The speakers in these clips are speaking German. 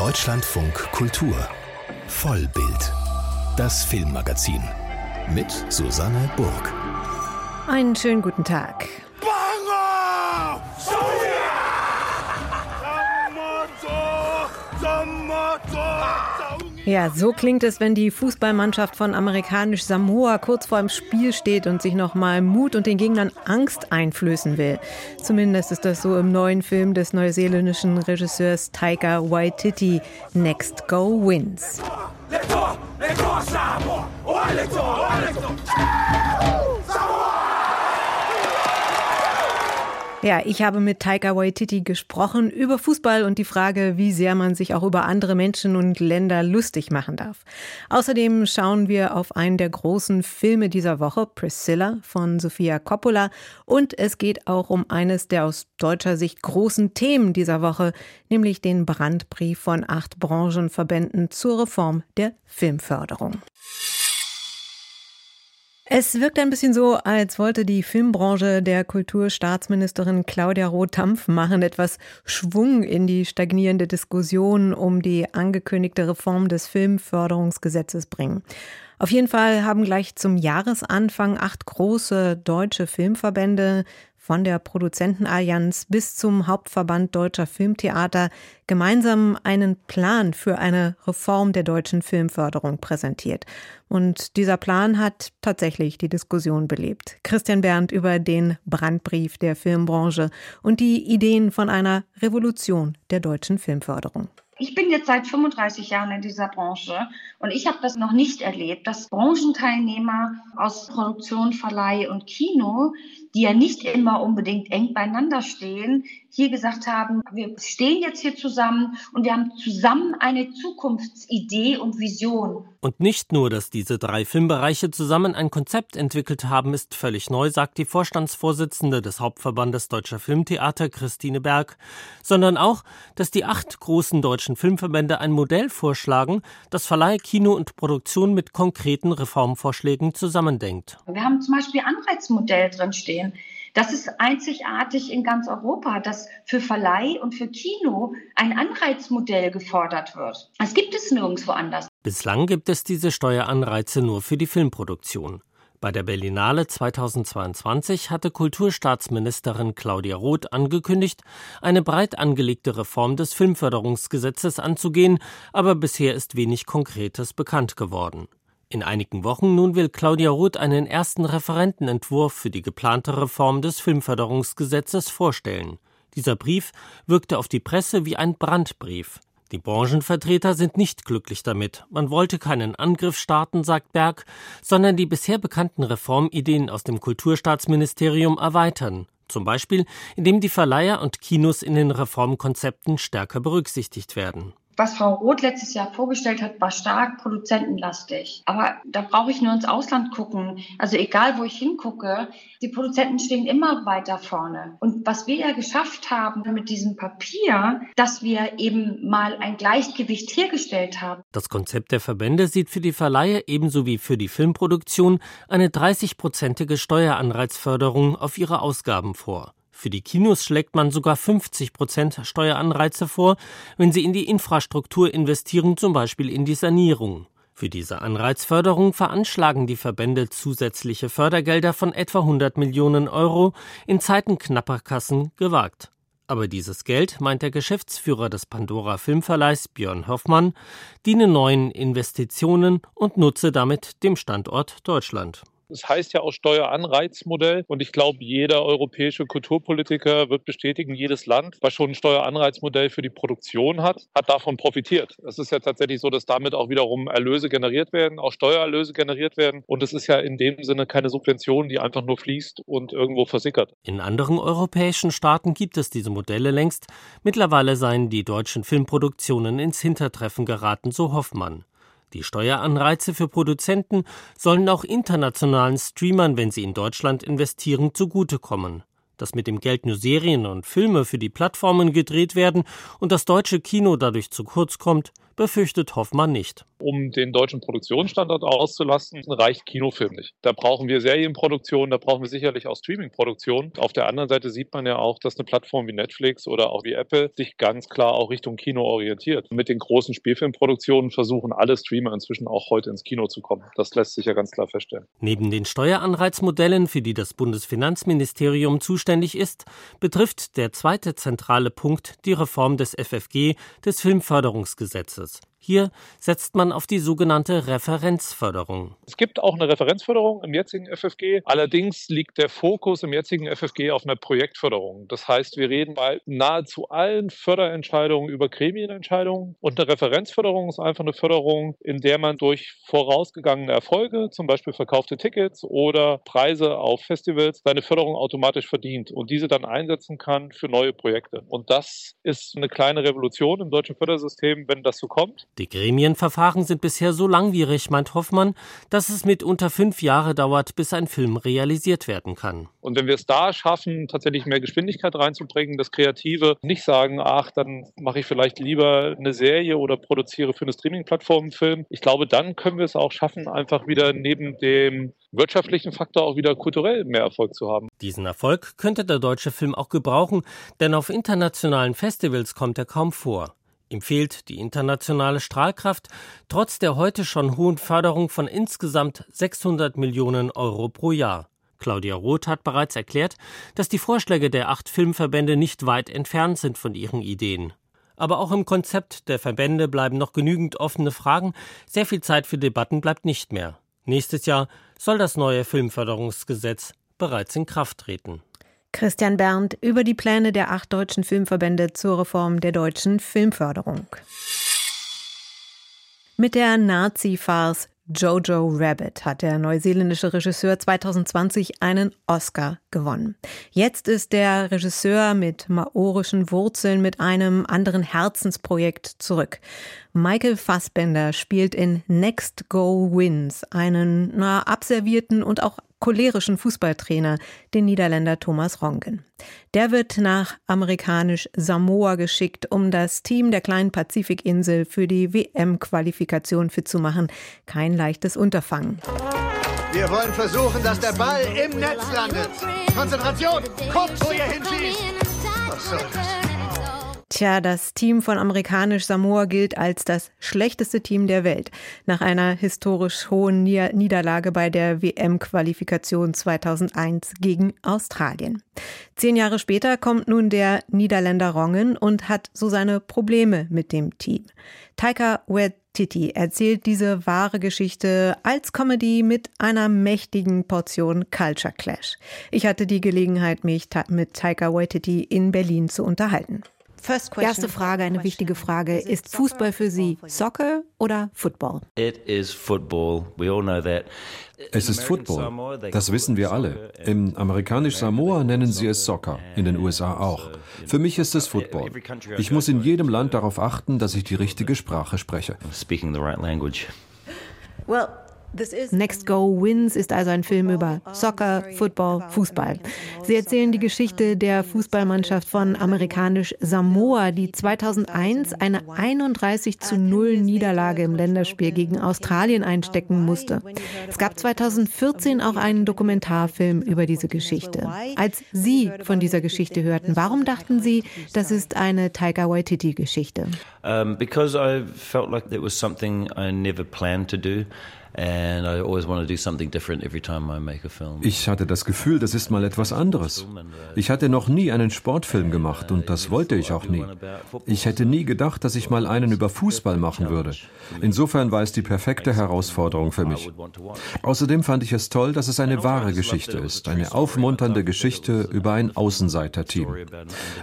Deutschlandfunk Kultur Vollbild. Das Filmmagazin mit Susanne Burg. Einen schönen guten Tag. Ja, so klingt es, wenn die Fußballmannschaft von amerikanisch Samoa kurz vor dem Spiel steht und sich nochmal Mut und den Gegnern Angst einflößen will. Zumindest ist das so im neuen Film des neuseeländischen Regisseurs Taika Waititi, Next Go Wins. Ja, ich habe mit Taika Waititi gesprochen über Fußball und die Frage, wie sehr man sich auch über andere Menschen und Länder lustig machen darf. Außerdem schauen wir auf einen der großen Filme dieser Woche, Priscilla von Sofia Coppola. Und es geht auch um eines der aus deutscher Sicht großen Themen dieser Woche, nämlich den Brandbrief von acht Branchenverbänden zur Reform der Filmförderung. Es wirkt ein bisschen so, als wollte die Filmbranche der Kulturstaatsministerin Claudia Roth Dampf machen, etwas Schwung in die stagnierende Diskussion um die angekündigte Reform des Filmförderungsgesetzes bringen. Auf jeden Fall haben gleich zum Jahresanfang acht große deutsche Filmverbände von der Produzentenallianz bis zum Hauptverband deutscher Filmtheater gemeinsam einen Plan für eine Reform der deutschen Filmförderung präsentiert. Und dieser Plan hat tatsächlich die Diskussion belebt. Christian Berndt über den Brandbrief der Filmbranche und die Ideen von einer Revolution der deutschen Filmförderung. Ich bin jetzt seit 35 Jahren in dieser Branche und ich habe das noch nicht erlebt, dass Branchenteilnehmer aus Produktion, Verleih und Kino, die ja nicht immer unbedingt eng beieinander stehen, hier gesagt haben, wir stehen jetzt hier zusammen und wir haben zusammen eine Zukunftsidee und Vision. Und nicht nur, dass diese drei Filmbereiche zusammen ein Konzept entwickelt haben, ist völlig neu, sagt die Vorstandsvorsitzende des Hauptverbandes Deutscher Filmtheater, Christine Berg, sondern auch, dass die acht großen deutschen Filmverbände ein Modell vorschlagen, das Verleih, Kino und Produktion mit konkreten Reformvorschlägen zusammendenkt. Wir haben zum Beispiel Anreizmodell drinstehen. Das ist einzigartig in ganz Europa, dass für Verleih und für Kino ein Anreizmodell gefordert wird. Das gibt es nirgendwo anders. Bislang gibt es diese Steueranreize nur für die Filmproduktion. Bei der Berlinale 2022 hatte Kulturstaatsministerin Claudia Roth angekündigt, eine breit angelegte Reform des Filmförderungsgesetzes anzugehen, aber bisher ist wenig Konkretes bekannt geworden. In einigen Wochen nun will Claudia Roth einen ersten Referentenentwurf für die geplante Reform des Filmförderungsgesetzes vorstellen. Dieser Brief wirkte auf die Presse wie ein Brandbrief. Die Branchenvertreter sind nicht glücklich damit. Man wollte keinen Angriff starten, sagt Berg, sondern die bisher bekannten Reformideen aus dem Kulturstaatsministerium erweitern. Zum Beispiel, indem die Verleiher und Kinos in den Reformkonzepten stärker berücksichtigt werden was Frau Roth letztes Jahr vorgestellt hat, war stark produzentenlastig. Aber da brauche ich nur ins Ausland gucken. Also egal, wo ich hingucke, die Produzenten stehen immer weiter vorne. Und was wir ja geschafft haben mit diesem Papier, dass wir eben mal ein Gleichgewicht hergestellt haben. Das Konzept der Verbände sieht für die Verleihe ebenso wie für die Filmproduktion eine 30-prozentige Steueranreizförderung auf ihre Ausgaben vor. Für die Kinos schlägt man sogar 50 Prozent Steueranreize vor, wenn sie in die Infrastruktur investieren, zum Beispiel in die Sanierung. Für diese Anreizförderung veranschlagen die Verbände zusätzliche Fördergelder von etwa 100 Millionen Euro, in Zeiten knapper Kassen gewagt. Aber dieses Geld, meint der Geschäftsführer des Pandora Filmverleihs Björn Hoffmann, diene neuen Investitionen und nutze damit dem Standort Deutschland. Es heißt ja auch Steueranreizmodell und ich glaube, jeder europäische Kulturpolitiker wird bestätigen, jedes Land, was schon ein Steueranreizmodell für die Produktion hat, hat davon profitiert. Es ist ja tatsächlich so, dass damit auch wiederum Erlöse generiert werden, auch Steuererlöse generiert werden und es ist ja in dem Sinne keine Subvention, die einfach nur fließt und irgendwo versickert. In anderen europäischen Staaten gibt es diese Modelle längst. Mittlerweile seien die deutschen Filmproduktionen ins Hintertreffen geraten, so Hoffmann. Die Steueranreize für Produzenten sollen auch internationalen Streamern, wenn sie in Deutschland investieren, zugutekommen. Dass mit dem Geld nur Serien und Filme für die Plattformen gedreht werden und das deutsche Kino dadurch zu kurz kommt, befürchtet Hoffmann nicht. Um den deutschen Produktionsstandort auszulassen, reicht Kinofilm nicht. Da brauchen wir Serienproduktion, da brauchen wir sicherlich auch Streamingproduktion. Auf der anderen Seite sieht man ja auch, dass eine Plattform wie Netflix oder auch wie Apple sich ganz klar auch Richtung Kino orientiert. Mit den großen Spielfilmproduktionen versuchen alle Streamer inzwischen auch heute ins Kino zu kommen. Das lässt sich ja ganz klar feststellen. Neben den Steueranreizmodellen, für die das Bundesfinanzministerium zuständig ist, betrifft der zweite zentrale Punkt die Reform des FFG, des Filmförderungsgesetzes. Hier setzt man auf die sogenannte Referenzförderung. Es gibt auch eine Referenzförderung im jetzigen FFG. Allerdings liegt der Fokus im jetzigen FFG auf einer Projektförderung. Das heißt, wir reden bei nahezu allen Förderentscheidungen über Gremienentscheidungen. Und eine Referenzförderung ist einfach eine Förderung, in der man durch vorausgegangene Erfolge, zum Beispiel verkaufte Tickets oder Preise auf Festivals, seine Förderung automatisch verdient und diese dann einsetzen kann für neue Projekte. Und das ist eine kleine Revolution im deutschen Fördersystem, wenn das so kommt. Die Gremienverfahren sind bisher so langwierig, meint Hoffmann, dass es mitunter fünf Jahre dauert, bis ein Film realisiert werden kann. Und wenn wir es da schaffen, tatsächlich mehr Geschwindigkeit reinzubringen, das Kreative nicht sagen, ach, dann mache ich vielleicht lieber eine Serie oder produziere für eine Streaming-Plattform einen Film. Ich glaube, dann können wir es auch schaffen, einfach wieder neben dem wirtschaftlichen Faktor auch wieder kulturell mehr Erfolg zu haben. Diesen Erfolg könnte der deutsche Film auch gebrauchen, denn auf internationalen Festivals kommt er kaum vor. Ihm fehlt die internationale Strahlkraft, trotz der heute schon hohen Förderung von insgesamt 600 Millionen Euro pro Jahr. Claudia Roth hat bereits erklärt, dass die Vorschläge der acht Filmverbände nicht weit entfernt sind von ihren Ideen. Aber auch im Konzept der Verbände bleiben noch genügend offene Fragen, sehr viel Zeit für Debatten bleibt nicht mehr. Nächstes Jahr soll das neue Filmförderungsgesetz bereits in Kraft treten. Christian Berndt über die Pläne der acht deutschen Filmverbände zur Reform der deutschen Filmförderung. Mit der Nazi-Farce Jojo Rabbit hat der neuseeländische Regisseur 2020 einen Oscar gewonnen. Jetzt ist der Regisseur mit maorischen Wurzeln mit einem anderen Herzensprojekt zurück. Michael Fassbender spielt in Next Go Wins einen na, abservierten und auch cholerischen Fußballtrainer, den Niederländer Thomas Rongen. Der wird nach amerikanisch Samoa geschickt, um das Team der kleinen Pazifikinsel für die WM-Qualifikation fit zu machen. Kein leichtes Unterfangen. Wir wollen versuchen, dass der Ball im Netz landet. Konzentration! Guckt, wo ihr hinschießt! Was soll das? Tja, das Team von amerikanisch Samoa gilt als das schlechteste Team der Welt nach einer historisch hohen Niederlage bei der WM-Qualifikation 2001 gegen Australien. Zehn Jahre später kommt nun der Niederländer Rongen und hat so seine Probleme mit dem Team. Taika Waititi erzählt diese wahre Geschichte als Comedy mit einer mächtigen Portion Culture Clash. Ich hatte die Gelegenheit, mich mit Taika Waititi in Berlin zu unterhalten. Erste Frage, eine wichtige Frage. Ist Fußball für Sie Soccer oder Football? It is football. We all know that. Es ist Football. Das wissen wir alle. Im amerikanisch Samoa nennen sie es Soccer, in den USA auch. Für mich ist es Football. Ich muss in jedem Land darauf achten, dass ich die richtige Sprache spreche. Speaking the right language. Well, Next Go Wins ist also ein Film über Soccer, Football, Fußball. Sie erzählen die Geschichte der Fußballmannschaft von amerikanisch Samoa, die 2001 eine 31 zu 0 Niederlage im Länderspiel gegen Australien einstecken musste. Es gab 2014 auch einen Dokumentarfilm über diese Geschichte. Als Sie von dieser Geschichte hörten, warum dachten Sie, das ist eine Taika Waititi Geschichte? Um, because I felt like it was something I never planned to do. Ich hatte das Gefühl, das ist mal etwas anderes. Ich hatte noch nie einen Sportfilm gemacht und das wollte ich auch nie. Ich hätte nie gedacht, dass ich mal einen über Fußball machen würde. Insofern war es die perfekte Herausforderung für mich. Außerdem fand ich es toll, dass es eine wahre Geschichte ist, eine aufmunternde Geschichte über ein Außenseiterteam.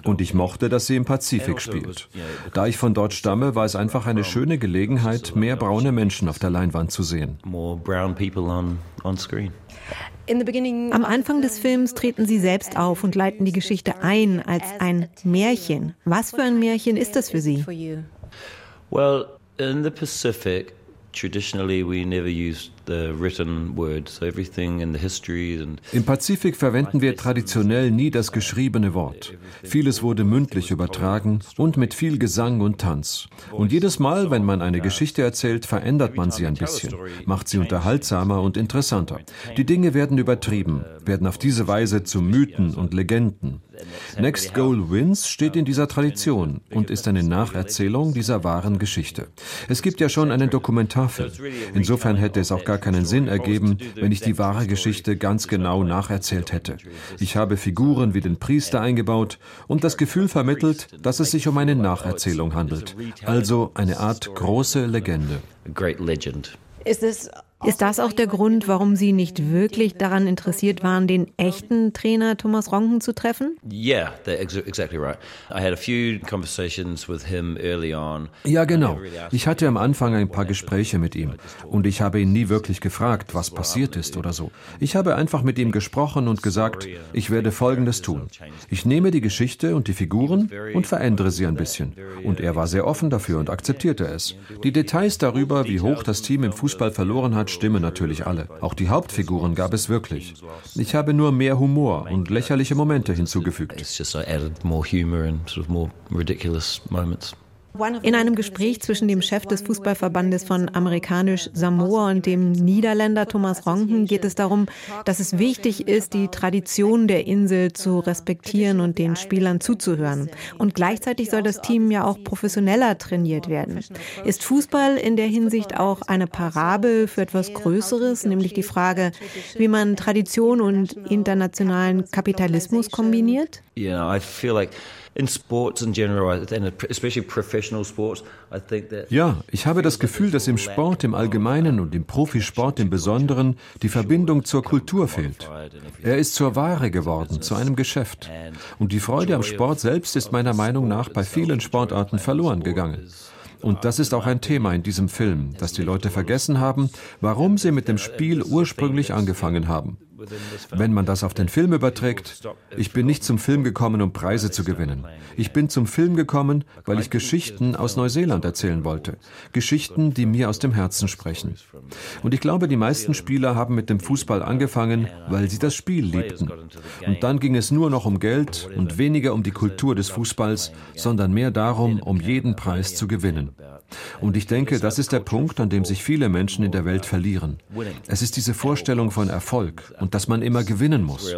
Und ich mochte, dass sie im Pazifik spielt. Da ich von dort stamme, war es einfach eine schöne Gelegenheit, mehr braune Menschen auf der Leinwand zu sehen more brown people on, on screen. Am Anfang des Films treten Sie selbst auf und leiten die Geschichte ein als ein Märchen. Was für ein Märchen ist das für Sie? Well, in the Pacific, traditionally we never use Im Pazifik verwenden wir traditionell nie das geschriebene Wort. Vieles wurde mündlich übertragen und mit viel Gesang und Tanz. Und jedes Mal, wenn man eine Geschichte erzählt, verändert man sie ein bisschen, macht sie unterhaltsamer und interessanter. Die Dinge werden übertrieben, werden auf diese Weise zu Mythen und Legenden. Next Goal Wins steht in dieser Tradition und ist eine Nacherzählung dieser wahren Geschichte. Es gibt ja schon einen Dokumentarfilm. Insofern hätte es auch gar keinen Sinn ergeben, wenn ich die wahre Geschichte ganz genau nacherzählt hätte. Ich habe Figuren wie den Priester eingebaut und das Gefühl vermittelt, dass es sich um eine Nacherzählung handelt. Also eine Art große Legende. Ist es ist das auch der Grund, warum Sie nicht wirklich daran interessiert waren, den echten Trainer Thomas Ronken zu treffen? Ja, genau. Ich hatte am Anfang ein paar Gespräche mit ihm und ich habe ihn nie wirklich gefragt, was passiert ist oder so. Ich habe einfach mit ihm gesprochen und gesagt, ich werde Folgendes tun. Ich nehme die Geschichte und die Figuren und verändere sie ein bisschen. Und er war sehr offen dafür und akzeptierte es. Die Details darüber, wie hoch das Team im Fußball verloren hat, stimmen natürlich alle. Auch die Hauptfiguren gab es wirklich. Ich habe nur mehr Humor und lächerliche Momente hinzugefügt. In einem Gespräch zwischen dem Chef des Fußballverbandes von amerikanisch Samoa und dem Niederländer Thomas Ronken geht es darum, dass es wichtig ist, die Tradition der Insel zu respektieren und den Spielern zuzuhören. Und gleichzeitig soll das Team ja auch professioneller trainiert werden. Ist Fußball in der Hinsicht auch eine Parabel für etwas Größeres, nämlich die Frage, wie man Tradition und internationalen Kapitalismus kombiniert? Yeah, I feel like ja, ich habe das Gefühl, dass im Sport im Allgemeinen und im Profisport im Besonderen die Verbindung zur Kultur fehlt. Er ist zur Ware geworden, zu einem Geschäft. Und die Freude am Sport selbst ist meiner Meinung nach bei vielen Sportarten verloren gegangen. Und das ist auch ein Thema in diesem Film, dass die Leute vergessen haben, warum sie mit dem Spiel ursprünglich angefangen haben. Wenn man das auf den Film überträgt, ich bin nicht zum Film gekommen, um Preise zu gewinnen. Ich bin zum Film gekommen, weil ich Geschichten aus Neuseeland erzählen wollte. Geschichten, die mir aus dem Herzen sprechen. Und ich glaube, die meisten Spieler haben mit dem Fußball angefangen, weil sie das Spiel liebten. Und dann ging es nur noch um Geld und weniger um die Kultur des Fußballs, sondern mehr darum, um jeden Preis zu gewinnen. Und ich denke, das ist der Punkt, an dem sich viele Menschen in der Welt verlieren. Es ist diese Vorstellung von Erfolg und dass man immer gewinnen muss.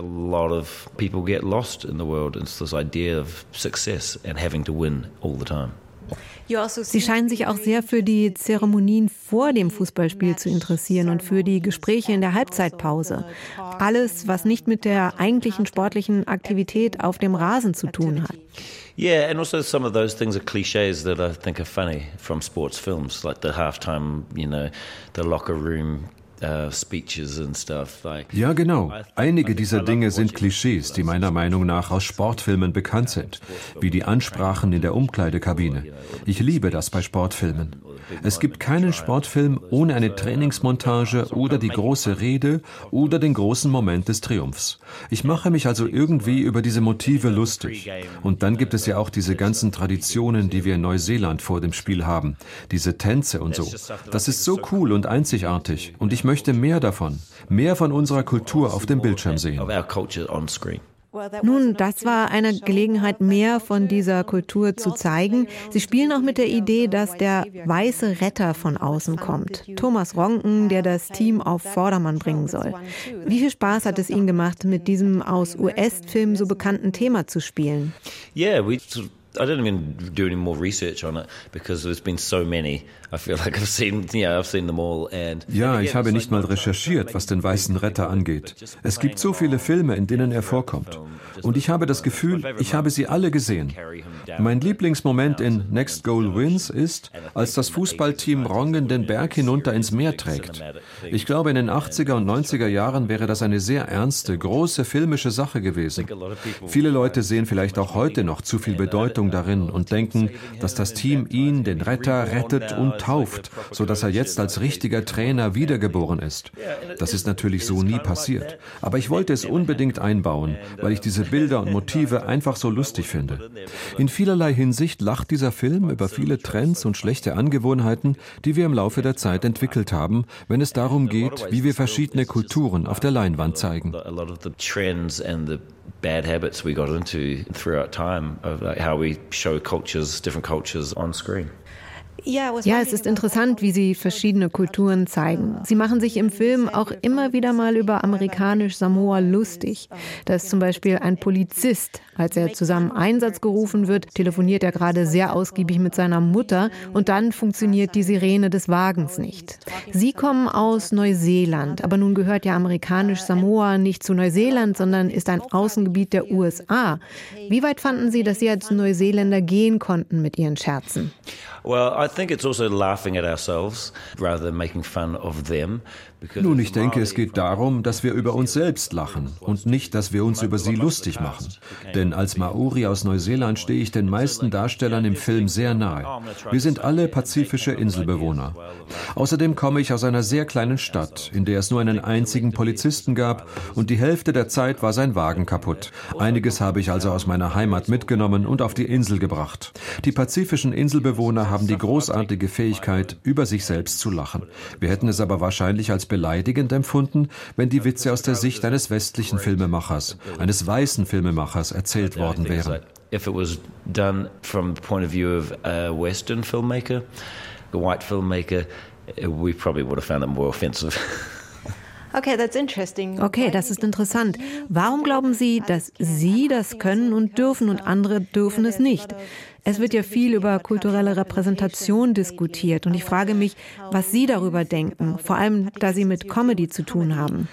Sie scheinen sich auch sehr für die Zeremonien vor dem Fußballspiel zu interessieren und für die Gespräche in der Halbzeitpause. Alles, was nicht mit der eigentlichen sportlichen Aktivität auf dem Rasen zu tun hat. Yeah, and also some of those things are cliches that I think are funny from sports films, like the halftime, you know, the locker room ja, genau. Einige dieser Dinge sind Klischees, die meiner Meinung nach aus Sportfilmen bekannt sind, wie die Ansprachen in der Umkleidekabine. Ich liebe das bei Sportfilmen. Es gibt keinen Sportfilm ohne eine Trainingsmontage oder die große Rede oder den großen Moment des Triumphs. Ich mache mich also irgendwie über diese Motive lustig. Und dann gibt es ja auch diese ganzen Traditionen, die wir in Neuseeland vor dem Spiel haben. Diese Tänze und so. Das ist so cool und einzigartig. Und ich möchte mehr davon. Mehr von unserer Kultur auf dem Bildschirm sehen. Nun, das war eine Gelegenheit, mehr von dieser Kultur zu zeigen. Sie spielen auch mit der Idee, dass der weiße Retter von außen kommt. Thomas Ronken, der das Team auf Vordermann bringen soll. Wie viel Spaß hat es Ihnen gemacht, mit diesem aus US-Filmen so bekannten Thema zu spielen? Yeah, we I don't even do any more research on it because there's been so many. I feel like I've seen, yeah, I've seen them all. And ja, ich habe nicht mal recherchiert, was den weißen Retter angeht. Es gibt so viele Filme, in denen er vorkommt. Und ich habe das Gefühl, ich habe sie alle gesehen. Mein Lieblingsmoment in Next Goal Wins ist, als das Fußballteam Rongen den Berg hinunter ins Meer trägt. Ich glaube, in den 80er und 90er Jahren wäre das eine sehr ernste, große filmische Sache gewesen. Viele Leute sehen vielleicht auch heute noch zu viel Bedeutung Hoffnung darin und denken, dass das Team ihn, den Retter, rettet und tauft, sodass er jetzt als richtiger Trainer wiedergeboren ist. Das ist natürlich so nie passiert. Aber ich wollte es unbedingt einbauen, weil ich diese Bilder und Motive einfach so lustig finde. In vielerlei Hinsicht lacht dieser Film über viele Trends und schlechte Angewohnheiten, die wir im Laufe der Zeit entwickelt haben, wenn es darum geht, wie wir verschiedene Kulturen auf der Leinwand zeigen. Bad habits we got into throughout time of like how we show cultures, different cultures on screen. Ja, es ist interessant, wie sie verschiedene Kulturen zeigen. Sie machen sich im Film auch immer wieder mal über amerikanisch Samoa lustig. Da ist zum Beispiel ein Polizist. Als er zusammen Einsatz gerufen wird, telefoniert er gerade sehr ausgiebig mit seiner Mutter und dann funktioniert die Sirene des Wagens nicht. Sie kommen aus Neuseeland, aber nun gehört ja amerikanisch Samoa nicht zu Neuseeland, sondern ist ein Außengebiet der USA. Wie weit fanden Sie, dass Sie als Neuseeländer gehen konnten mit Ihren Scherzen? Well, I think it's also laughing at ourselves rather than making fun of them. Nun, ich denke, es geht darum, dass wir über uns selbst lachen und nicht, dass wir uns über sie lustig machen. Denn als Maori aus Neuseeland stehe ich den meisten Darstellern im Film sehr nahe. Wir sind alle pazifische Inselbewohner. Außerdem komme ich aus einer sehr kleinen Stadt, in der es nur einen einzigen Polizisten gab und die Hälfte der Zeit war sein Wagen kaputt. Einiges habe ich also aus meiner Heimat mitgenommen und auf die Insel gebracht. Die pazifischen Inselbewohner haben die großartige Fähigkeit, über sich selbst zu lachen. Wir hätten es aber wahrscheinlich als beleidigend empfunden, wenn die Witze aus der Sicht eines westlichen Filmemachers, eines weißen Filmemachers erzählt worden wären. If it was done from the point of view of a Western filmmaker, a white filmmaker, we probably would have found it more offensive. Okay, das ist interessant. Warum glauben Sie, dass Sie das können und dürfen und andere dürfen es nicht? Es wird ja viel über kulturelle Repräsentation diskutiert und ich frage mich, was Sie darüber denken, vor allem da Sie mit Comedy zu tun haben.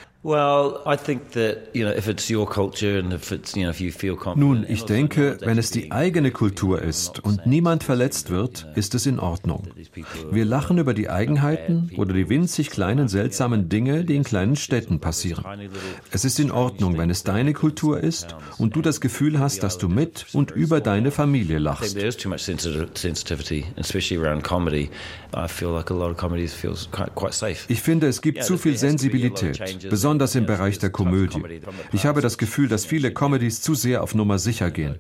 Nun, ich denke, wenn es die eigene Kultur ist und niemand verletzt wird, ist es in Ordnung. Wir lachen über die Eigenheiten oder die winzig kleinen seltsamen Dinge, die in kleinen Städten passieren. Es ist in Ordnung, wenn es deine Kultur ist und du das Gefühl hast, dass du mit und über deine Familie lachst. Ich finde, es gibt zu viel Sensibilität, besonders besonders im Bereich der Komödie. Ich habe das Gefühl, dass viele Comedies zu sehr auf Nummer sicher gehen.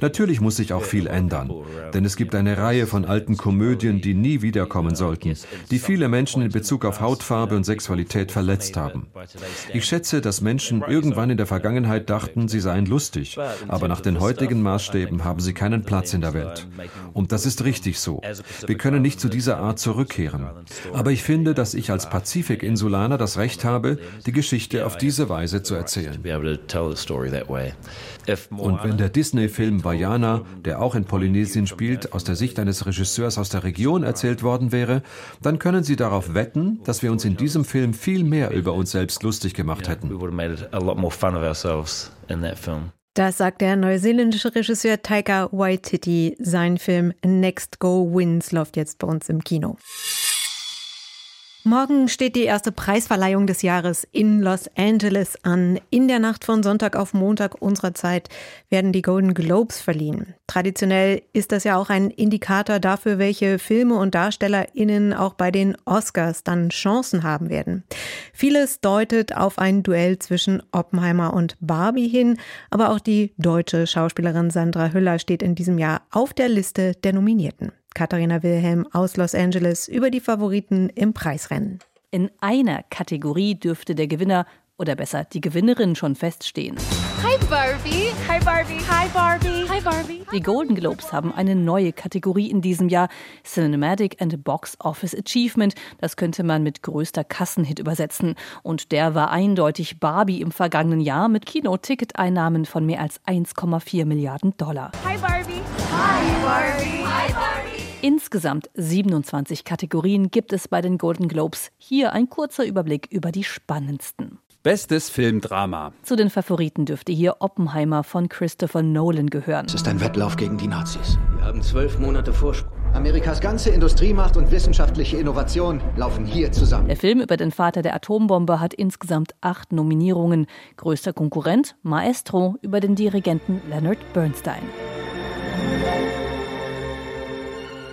Natürlich muss sich auch viel ändern, denn es gibt eine Reihe von alten Komödien, die nie wiederkommen sollten, die viele Menschen in Bezug auf Hautfarbe und Sexualität verletzt haben. Ich schätze, dass Menschen irgendwann in der Vergangenheit dachten, sie seien lustig, aber nach den heutigen Maßstäben haben sie keinen Platz in der Welt. Und das ist richtig so. Wir können nicht zu dieser Art zurückkehren. Aber ich finde, dass ich als Pazifik-Insulaner das Recht habe, die Geschichte auf diese Weise zu erzählen. Und wenn der Disney-Film Vajana, der auch in Polynesien spielt, aus der Sicht eines Regisseurs aus der Region erzählt worden wäre, dann können Sie darauf wetten, dass wir uns in diesem Film viel mehr über uns selbst lustig gemacht hätten. Das sagt der neuseeländische Regisseur Taika Waititi. Sein Film Next Go Wins läuft jetzt bei uns im Kino. Morgen steht die erste Preisverleihung des Jahres in Los Angeles an. In der Nacht von Sonntag auf Montag unserer Zeit werden die Golden Globes verliehen. Traditionell ist das ja auch ein Indikator dafür, welche Filme und DarstellerInnen auch bei den Oscars dann Chancen haben werden. Vieles deutet auf ein Duell zwischen Oppenheimer und Barbie hin, aber auch die deutsche Schauspielerin Sandra Hüller steht in diesem Jahr auf der Liste der Nominierten. Katharina Wilhelm aus Los Angeles über die Favoriten im Preisrennen. In einer Kategorie dürfte der Gewinner oder besser die Gewinnerin schon feststehen. Hi Barbie. Hi Barbie. Hi Barbie. Hi Barbie. Die Golden Globes haben eine neue Kategorie in diesem Jahr, Cinematic and Box Office Achievement. Das könnte man mit größter Kassenhit übersetzen. Und der war eindeutig Barbie im vergangenen Jahr mit Kinoticketeinnahmen von mehr als 1,4 Milliarden Dollar. Hi Barbie. Hi Barbie. Insgesamt 27 Kategorien gibt es bei den Golden Globes. Hier ein kurzer Überblick über die spannendsten. Bestes Filmdrama. Zu den Favoriten dürfte hier Oppenheimer von Christopher Nolan gehören. Es ist ein Wettlauf gegen die Nazis. Wir haben zwölf Monate Vorsprung. Amerikas ganze Industriemacht und wissenschaftliche Innovation laufen hier zusammen. Der Film über den Vater der Atombombe hat insgesamt acht Nominierungen. Größter Konkurrent Maestro über den Dirigenten Leonard Bernstein.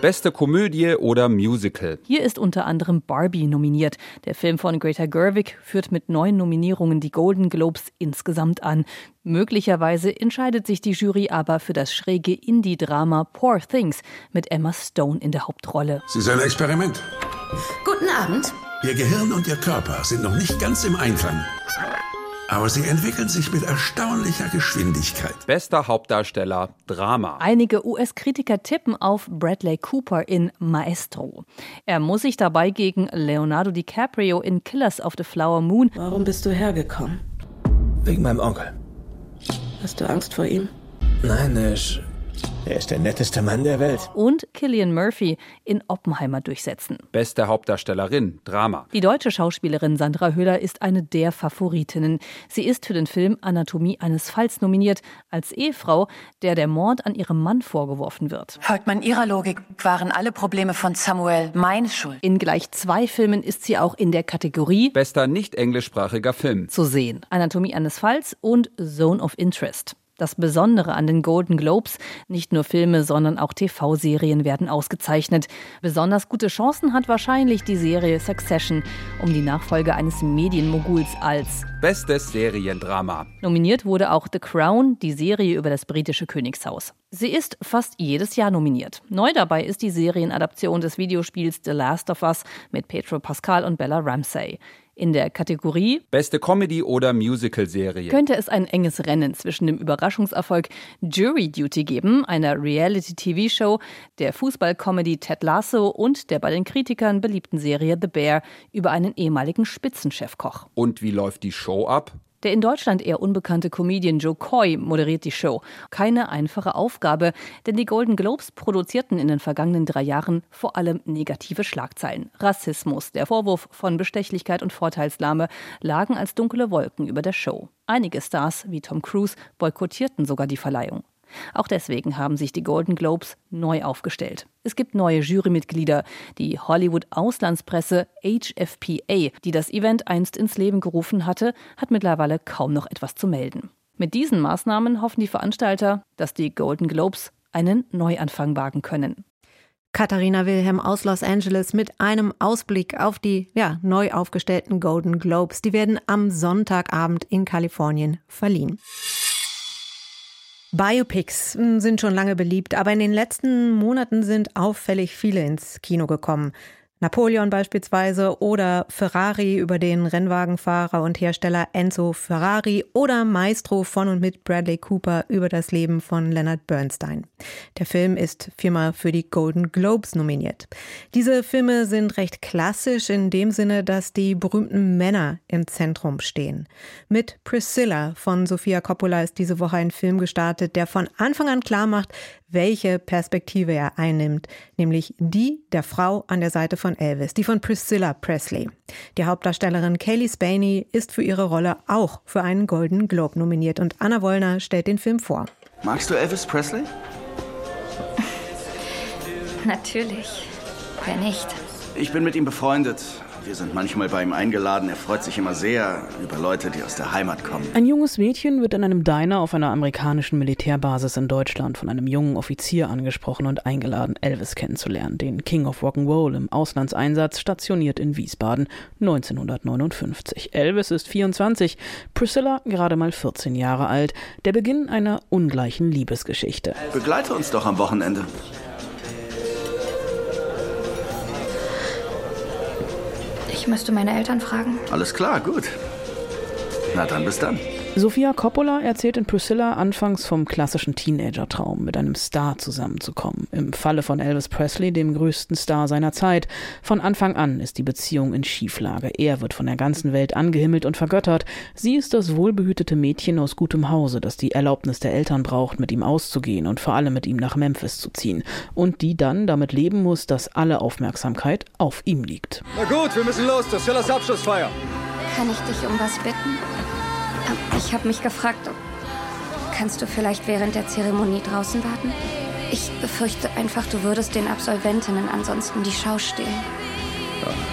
Beste Komödie oder Musical. Hier ist unter anderem Barbie nominiert. Der Film von Greta Gerwig führt mit neun Nominierungen die Golden Globes insgesamt an. Möglicherweise entscheidet sich die Jury aber für das schräge Indie-Drama Poor Things mit Emma Stone in der Hauptrolle. Sie ist ein Experiment. Guten Abend. Ihr Gehirn und Ihr Körper sind noch nicht ganz im Einklang. Aber sie entwickeln sich mit erstaunlicher Geschwindigkeit. Bester Hauptdarsteller Drama. Einige US-Kritiker tippen auf Bradley Cooper in Maestro. Er muss sich dabei gegen Leonardo DiCaprio in Killers of the Flower Moon. Warum bist du hergekommen? Wegen meinem Onkel. Hast du Angst vor ihm? Nein, ich er ist der netteste Mann der Welt. Und Killian Murphy in Oppenheimer durchsetzen. Beste Hauptdarstellerin, Drama. Die deutsche Schauspielerin Sandra Hüller ist eine der Favoritinnen. Sie ist für den Film Anatomie eines Falls nominiert, als Ehefrau, der der Mord an ihrem Mann vorgeworfen wird. Folgt man ihrer Logik, waren alle Probleme von Samuel meine Schuld. In gleich zwei Filmen ist sie auch in der Kategorie Bester nicht englischsprachiger Film zu sehen. Anatomie eines Falls und Zone of Interest. Das Besondere an den Golden Globes, nicht nur Filme, sondern auch TV-Serien werden ausgezeichnet. Besonders gute Chancen hat wahrscheinlich die Serie Succession um die Nachfolge eines Medienmoguls als Bestes Seriendrama. Nominiert wurde auch The Crown, die Serie über das britische Königshaus. Sie ist fast jedes Jahr nominiert. Neu dabei ist die Serienadaption des Videospiels The Last of Us mit Pedro Pascal und Bella Ramsey. In der Kategorie Beste Comedy oder Musical-Serie könnte es ein enges Rennen zwischen dem Überraschungserfolg Jury Duty geben, einer Reality-TV-Show, der Fußball-Comedy Ted Lasso und der bei den Kritikern beliebten Serie The Bear über einen ehemaligen Spitzenchefkoch. Und wie läuft die Show ab? Der in Deutschland eher unbekannte Comedian Joe Coy moderiert die Show. Keine einfache Aufgabe, denn die Golden Globes produzierten in den vergangenen drei Jahren vor allem negative Schlagzeilen. Rassismus, der Vorwurf von Bestechlichkeit und Vorteilsnahme lagen als dunkle Wolken über der Show. Einige Stars wie Tom Cruise boykottierten sogar die Verleihung. Auch deswegen haben sich die Golden Globes neu aufgestellt. Es gibt neue Jurymitglieder. Die Hollywood-Auslandspresse HFPA, die das Event einst ins Leben gerufen hatte, hat mittlerweile kaum noch etwas zu melden. Mit diesen Maßnahmen hoffen die Veranstalter, dass die Golden Globes einen Neuanfang wagen können. Katharina Wilhelm aus Los Angeles mit einem Ausblick auf die ja, neu aufgestellten Golden Globes. Die werden am Sonntagabend in Kalifornien verliehen. Biopics hm, sind schon lange beliebt, aber in den letzten Monaten sind auffällig viele ins Kino gekommen. Napoleon beispielsweise oder Ferrari über den Rennwagenfahrer und Hersteller Enzo Ferrari oder Maestro von und mit Bradley Cooper über das Leben von Leonard Bernstein. Der Film ist viermal für die Golden Globes nominiert. Diese Filme sind recht klassisch in dem Sinne, dass die berühmten Männer im Zentrum stehen. Mit Priscilla von Sofia Coppola ist diese Woche ein Film gestartet, der von Anfang an klar macht, welche Perspektive er einnimmt, nämlich die der Frau an der Seite von Elvis, die von Priscilla Presley. Die Hauptdarstellerin Kaylee Spaney ist für ihre Rolle auch für einen Golden Globe nominiert und Anna Wollner stellt den Film vor. Magst du Elvis Presley? Natürlich. Wer nicht? Ich bin mit ihm befreundet. Wir sind manchmal bei ihm eingeladen. Er freut sich immer sehr über Leute, die aus der Heimat kommen. Ein junges Mädchen wird in einem Diner auf einer amerikanischen Militärbasis in Deutschland von einem jungen Offizier angesprochen und eingeladen, Elvis kennenzulernen, den King of Rock'n'Roll im Auslandseinsatz, stationiert in Wiesbaden 1959. Elvis ist 24, Priscilla gerade mal 14 Jahre alt. Der Beginn einer ungleichen Liebesgeschichte. Begleite uns doch am Wochenende. Ich müsste meine Eltern fragen. Alles klar, gut. Na dann, bis dann. Sofia Coppola erzählt in Priscilla anfangs vom klassischen Teenager-Traum, mit einem Star zusammenzukommen. Im Falle von Elvis Presley, dem größten Star seiner Zeit. Von Anfang an ist die Beziehung in Schieflage. Er wird von der ganzen Welt angehimmelt und vergöttert. Sie ist das wohlbehütete Mädchen aus gutem Hause, das die Erlaubnis der Eltern braucht, mit ihm auszugehen und vor allem mit ihm nach Memphis zu ziehen. Und die dann damit leben muss, dass alle Aufmerksamkeit auf ihm liegt. Na gut, wir müssen los. Das Schillers Abschlussfeier. Kann ich dich um was bitten? Ich habe mich gefragt, kannst du vielleicht während der Zeremonie draußen warten? Ich befürchte einfach, du würdest den Absolventinnen ansonsten die Schau stehlen.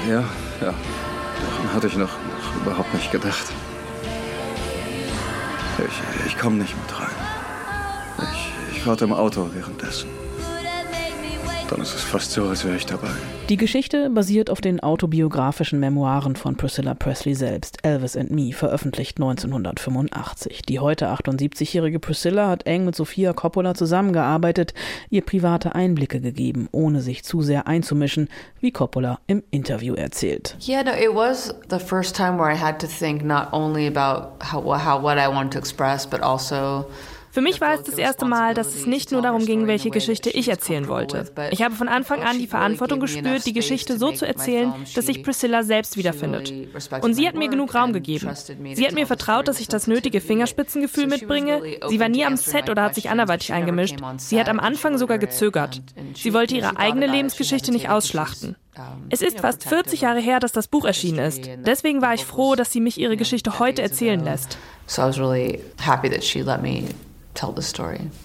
Ja, ja. Daran hatte ich noch, noch überhaupt nicht gedacht. Ich, ich komme nicht mit rein. Ich Ich warte im Auto währenddessen. Dann ist es fast so, als wäre ich dabei. Die Geschichte basiert auf den autobiografischen Memoiren von Priscilla Presley selbst, Elvis and Me, veröffentlicht 1985. Die heute 78-jährige Priscilla hat eng mit Sofia Coppola zusammengearbeitet, ihr private Einblicke gegeben, ohne sich zu sehr einzumischen, wie Coppola im Interview erzählt. Yeah, no, it was the first time where I had to think not only about how, how what I want to express, but also für mich war es das erste Mal, dass es nicht nur darum ging, welche Geschichte ich erzählen wollte. Ich habe von Anfang an die Verantwortung gespürt, die Geschichte so zu erzählen, dass sich Priscilla selbst wiederfindet. Und sie hat mir genug Raum gegeben. Sie hat mir vertraut, dass ich das nötige Fingerspitzengefühl mitbringe. Sie war nie am Set oder hat sich anderweitig eingemischt. Sie hat am Anfang sogar gezögert. Sie wollte ihre eigene Lebensgeschichte nicht ausschlachten. Es ist fast 40 Jahre her, dass das Buch erschienen ist. Deswegen war ich froh, dass sie mich ihre Geschichte heute erzählen lässt. So I was really happy that she let me tell the story.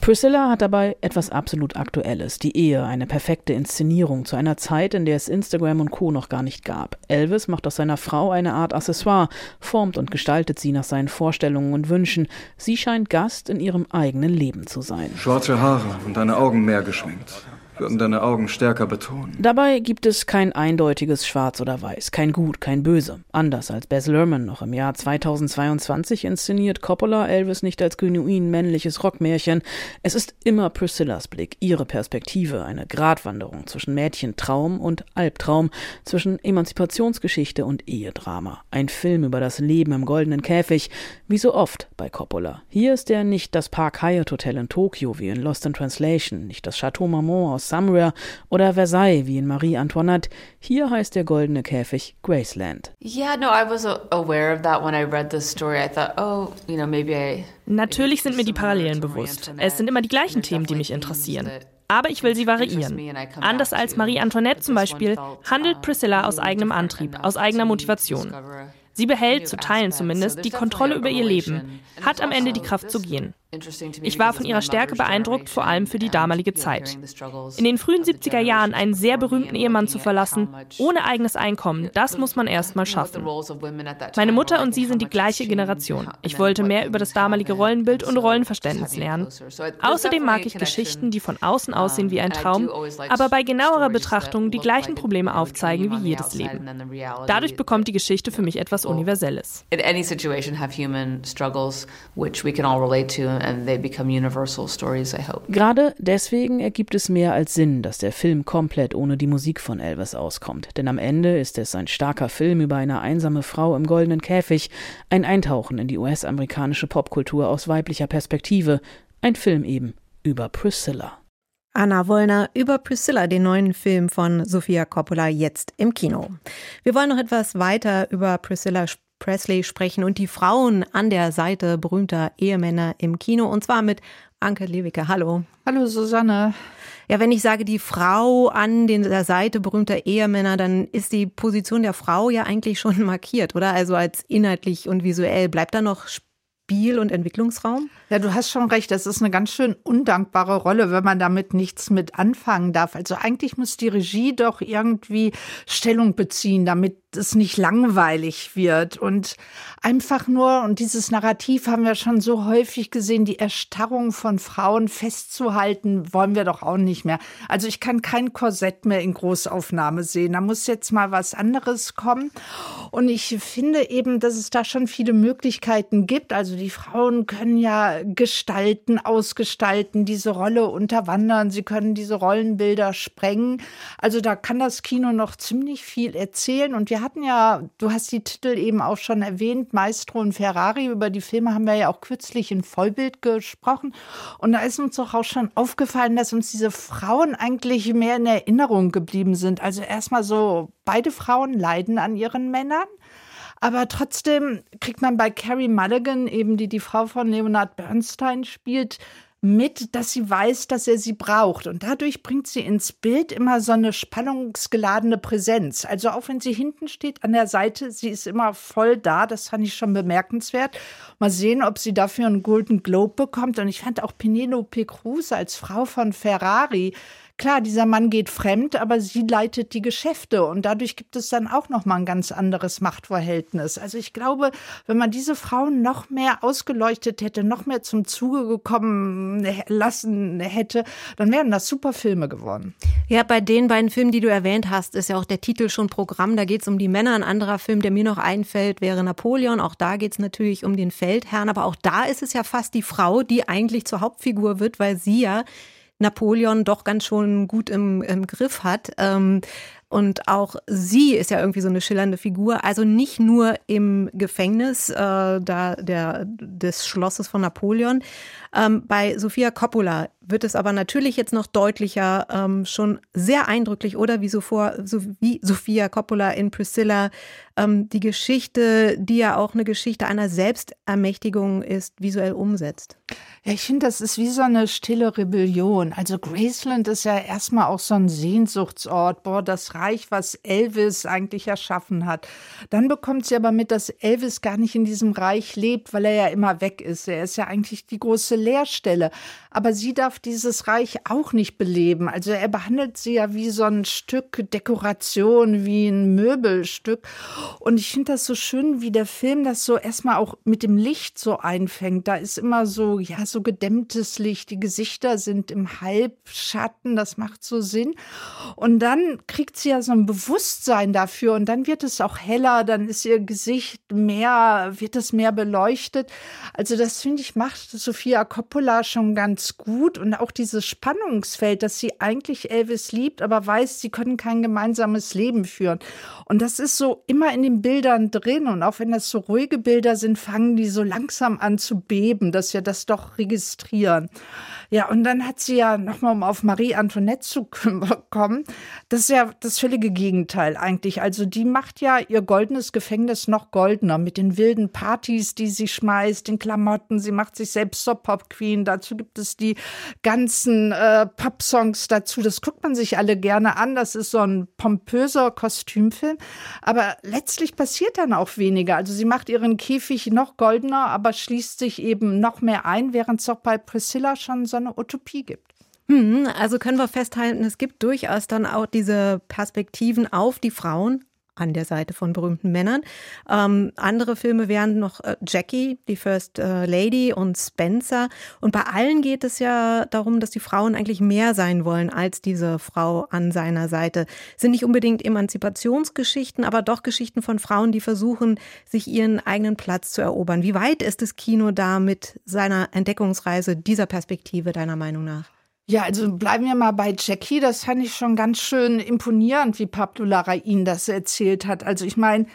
Priscilla hat dabei etwas absolut Aktuelles, die Ehe, eine perfekte Inszenierung zu einer Zeit, in der es Instagram und Co. noch gar nicht gab. Elvis macht aus seiner Frau eine Art Accessoire, formt und gestaltet sie nach seinen Vorstellungen und Wünschen. Sie scheint Gast in ihrem eigenen Leben zu sein. Schwarze Haare und deine Augen mehr geschminkt würden deine Augen stärker betonen. Dabei gibt es kein eindeutiges Schwarz oder Weiß, kein Gut, kein Böse. Anders als Bess Lerman noch im Jahr 2022 inszeniert Coppola Elvis nicht als genuin männliches Rockmärchen. Es ist immer Priscillas Blick, ihre Perspektive, eine Gratwanderung zwischen Mädchentraum und Albtraum, zwischen Emanzipationsgeschichte und Ehedrama. Ein Film über das Leben im goldenen Käfig, wie so oft bei Coppola. Hier ist er nicht das Park Hyatt Hotel in Tokio wie in Lost in Translation, nicht das Chateau Marmont aus Somewhere oder Versailles wie in Marie Antoinette. Hier heißt der goldene Käfig Graceland. Yeah, no, I was aware of that when I read the story. I thought, oh, you know, maybe I Natürlich sind mir die Parallelen bewusst. Es sind immer die gleichen Themen, die mich interessieren. Aber ich will sie variieren. Anders als Marie Antoinette zum Beispiel handelt Priscilla aus eigenem Antrieb, aus eigener Motivation. Sie behält, zu Teilen zumindest, die Kontrolle über ihr Leben, hat am Ende die Kraft zu gehen. Ich war von ihrer Stärke beeindruckt, vor allem für die damalige Zeit. In den frühen 70er Jahren einen sehr berühmten Ehemann zu verlassen, ohne eigenes Einkommen, das muss man erst mal schaffen. Meine Mutter und sie sind die gleiche Generation. Ich wollte mehr über das damalige Rollenbild und Rollenverständnis lernen. Außerdem mag ich Geschichten, die von außen aussehen wie ein Traum, aber bei genauerer Betrachtung die gleichen Probleme aufzeigen wie jedes Leben. Dadurch bekommt die Geschichte für mich etwas Universelles. In any situation have human struggles which we can all relate to and they become universal stories, I hope. Gerade deswegen ergibt es mehr als Sinn, dass der Film komplett ohne die Musik von Elvis auskommt. Denn am Ende ist es ein starker Film über eine einsame Frau im goldenen Käfig, ein Eintauchen in die US-amerikanische Popkultur aus weiblicher Perspektive, ein Film eben über Priscilla. Anna Wollner über Priscilla, den neuen Film von Sofia Coppola, jetzt im Kino. Wir wollen noch etwas weiter über Priscilla sprechen Presley sprechen und die Frauen an der Seite berühmter Ehemänner im Kino und zwar mit Anke Lewicke. Hallo. Hallo Susanne. Ja, wenn ich sage die Frau an der Seite berühmter Ehemänner, dann ist die Position der Frau ja eigentlich schon markiert, oder? Also als inhaltlich und visuell bleibt da noch Spiel- und Entwicklungsraum? Ja, du hast schon recht. Das ist eine ganz schön undankbare Rolle, wenn man damit nichts mit anfangen darf. Also eigentlich muss die Regie doch irgendwie Stellung beziehen, damit es nicht langweilig wird und einfach nur, und dieses Narrativ haben wir schon so häufig gesehen, die Erstarrung von Frauen festzuhalten, wollen wir doch auch nicht mehr. Also ich kann kein Korsett mehr in Großaufnahme sehen. Da muss jetzt mal was anderes kommen. Und ich finde eben, dass es da schon viele Möglichkeiten gibt. Also die Frauen können ja gestalten, ausgestalten, diese Rolle unterwandern. Sie können diese Rollenbilder sprengen. Also da kann das Kino noch ziemlich viel erzählen. Und wir hatten ja, du hast die Titel eben auch schon erwähnt, Maestro und Ferrari. Über die Filme haben wir ja auch kürzlich in Vollbild gesprochen. Und da ist uns doch auch schon aufgefallen, dass uns diese Frauen eigentlich mehr in Erinnerung geblieben sind. Also erstmal so, beide Frauen leiden an ihren Männern. Aber trotzdem kriegt man bei Carrie Mulligan, eben die die Frau von Leonard Bernstein spielt, mit, dass sie weiß, dass er sie braucht. Und dadurch bringt sie ins Bild immer so eine spannungsgeladene Präsenz. Also auch wenn sie hinten steht an der Seite, sie ist immer voll da. Das fand ich schon bemerkenswert. Mal sehen, ob sie dafür einen Golden Globe bekommt. Und ich fand auch Penelope Cruz als Frau von Ferrari klar, dieser Mann geht fremd, aber sie leitet die Geschäfte und dadurch gibt es dann auch noch mal ein ganz anderes Machtverhältnis. Also ich glaube, wenn man diese Frauen noch mehr ausgeleuchtet hätte, noch mehr zum Zuge gekommen lassen hätte, dann wären das super Filme geworden. Ja, bei den beiden Filmen, die du erwähnt hast, ist ja auch der Titel schon Programm. Da geht es um die Männer. Ein anderer Film, der mir noch einfällt, wäre Napoleon. Auch da geht es natürlich um den Feldherrn. Aber auch da ist es ja fast die Frau, die eigentlich zur Hauptfigur wird, weil sie ja Napoleon doch ganz schon gut im, im Griff hat. Ähm, und auch sie ist ja irgendwie so eine schillernde Figur. Also nicht nur im Gefängnis äh, da der, des Schlosses von Napoleon. Ähm, bei Sofia Coppola wird es aber natürlich jetzt noch deutlicher, ähm, schon sehr eindrücklich, oder wie, so vor, so wie Sofia Coppola in Priscilla, ähm, die Geschichte, die ja auch eine Geschichte einer Selbstermächtigung ist, visuell umsetzt. Ja, ich finde, das ist wie so eine stille Rebellion. Also Graceland ist ja erstmal auch so ein Sehnsuchtsort. Boah, das Reich, was Elvis eigentlich erschaffen hat. Dann bekommt sie aber mit, dass Elvis gar nicht in diesem Reich lebt, weil er ja immer weg ist. Er ist ja eigentlich die große Leerstelle. Aber sie darf dieses Reich auch nicht beleben. Also er behandelt sie ja wie so ein Stück Dekoration, wie ein Möbelstück. Und ich finde das so schön, wie der Film das so erstmal auch mit dem Licht so einfängt. Da ist immer so, ja, so gedämmtes Licht. Die Gesichter sind im Halbschatten. Das macht so Sinn. Und dann kriegt sie ja so ein Bewusstsein dafür. Und dann wird es auch heller. Dann ist ihr Gesicht mehr, wird es mehr beleuchtet. Also das finde ich macht Sophia Coppola schon ganz gut und auch dieses Spannungsfeld, dass sie eigentlich Elvis liebt, aber weiß, sie können kein gemeinsames Leben führen. Und das ist so immer in den Bildern drin und auch wenn das so ruhige Bilder sind, fangen die so langsam an zu beben, dass wir das doch registrieren. Ja, und dann hat sie ja nochmal, um auf Marie Antoinette zu kommen, das ist ja das völlige Gegenteil eigentlich. Also die macht ja ihr goldenes Gefängnis noch goldener mit den wilden Partys, die sie schmeißt, den Klamotten. Sie macht sich selbst zur Pop Queen. Dazu gibt es die ganzen äh, Pop-Songs dazu. Das guckt man sich alle gerne an. Das ist so ein pompöser Kostümfilm. Aber letztlich passiert dann auch weniger. Also sie macht ihren Käfig noch goldener, aber schließt sich eben noch mehr ein, während es auch bei Priscilla schon so eine Utopie gibt. Hm, also können wir festhalten, es gibt durchaus dann auch diese Perspektiven auf die Frauen an der Seite von berühmten Männern. Ähm, andere Filme wären noch äh, Jackie, die First äh, Lady und Spencer. Und bei allen geht es ja darum, dass die Frauen eigentlich mehr sein wollen als diese Frau an seiner Seite. Sind nicht unbedingt Emanzipationsgeschichten, aber doch Geschichten von Frauen, die versuchen, sich ihren eigenen Platz zu erobern. Wie weit ist das Kino da mit seiner Entdeckungsreise dieser Perspektive deiner Meinung nach? Ja, also bleiben wir mal bei Jackie. Das fand ich schon ganz schön imponierend, wie Pablo Larraín das erzählt hat. Also ich meine,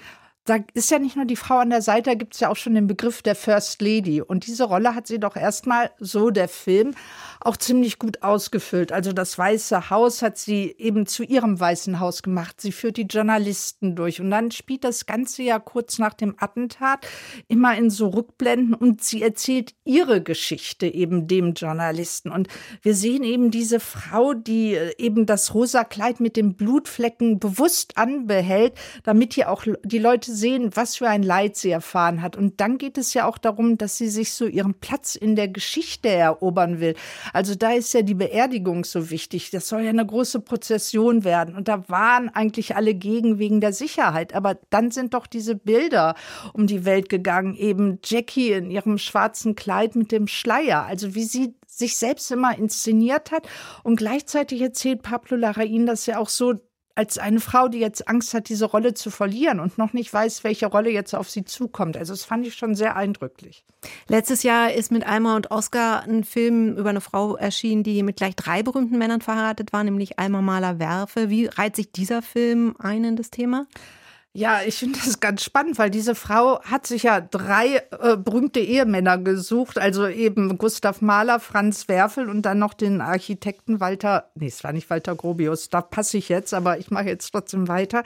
da ist ja nicht nur die Frau an der Seite, da gibt es ja auch schon den Begriff der First Lady. Und diese Rolle hat sie doch erstmal, so der Film, auch ziemlich gut ausgefüllt. Also das Weiße Haus hat sie eben zu ihrem Weißen Haus gemacht. Sie führt die Journalisten durch. Und dann spielt das Ganze ja kurz nach dem Attentat immer in so Rückblenden und sie erzählt ihre Geschichte eben dem Journalisten. Und wir sehen eben diese Frau, die äh, eben das rosa Kleid mit den Blutflecken bewusst anbehält, damit hier auch die Leute sehen, was für ein Leid sie erfahren hat. Und dann geht es ja auch darum, dass sie sich so ihren Platz in der Geschichte erobern will. Also da ist ja die Beerdigung so wichtig. Das soll ja eine große Prozession werden. Und da waren eigentlich alle gegen wegen der Sicherheit. Aber dann sind doch diese Bilder um die Welt gegangen. Eben Jackie in ihrem schwarzen Kleid mit dem Schleier. Also wie sie sich selbst immer inszeniert hat. Und gleichzeitig erzählt Pablo Larraín das ja auch so, als eine Frau, die jetzt Angst hat, diese Rolle zu verlieren und noch nicht weiß, welche Rolle jetzt auf sie zukommt. Also das fand ich schon sehr eindrücklich. Letztes Jahr ist mit Alma und Oscar ein Film über eine Frau erschienen, die mit gleich drei berühmten Männern verheiratet war, nämlich Alma Mahler-Werfe. Wie reiht sich dieser Film ein in das Thema? Ja, ich finde das ganz spannend, weil diese Frau hat sich ja drei äh, berühmte Ehemänner gesucht, also eben Gustav Mahler, Franz Werfel und dann noch den Architekten Walter, nee, es war nicht Walter Grobius, da passe ich jetzt, aber ich mache jetzt trotzdem weiter.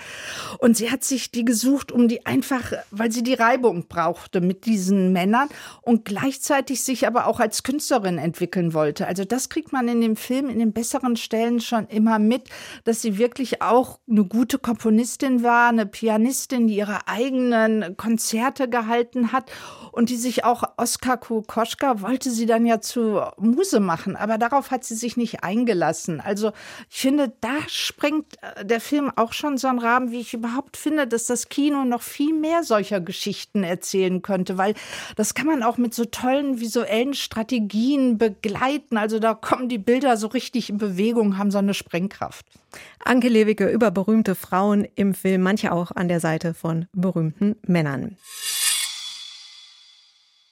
Und sie hat sich die gesucht, um die einfach, weil sie die Reibung brauchte mit diesen Männern und gleichzeitig sich aber auch als Künstlerin entwickeln wollte. Also das kriegt man in dem Film in den besseren Stellen schon immer mit, dass sie wirklich auch eine gute Komponistin war, eine Pianistin Pianistin, die ihre eigenen Konzerte gehalten hat und die sich auch Oskar Kokoschka wollte sie dann ja zu Muse machen, aber darauf hat sie sich nicht eingelassen. Also ich finde, da sprengt äh, der Film auch schon so einen Rahmen, wie ich überhaupt finde, dass das Kino noch viel mehr solcher Geschichten erzählen könnte, weil das kann man auch mit so tollen visuellen Strategien begleiten. Also da kommen die Bilder so richtig in Bewegung, haben so eine Sprengkraft. Anke Lewicke über berühmte Frauen im Film, manche auch an der Seite von berühmten Männern.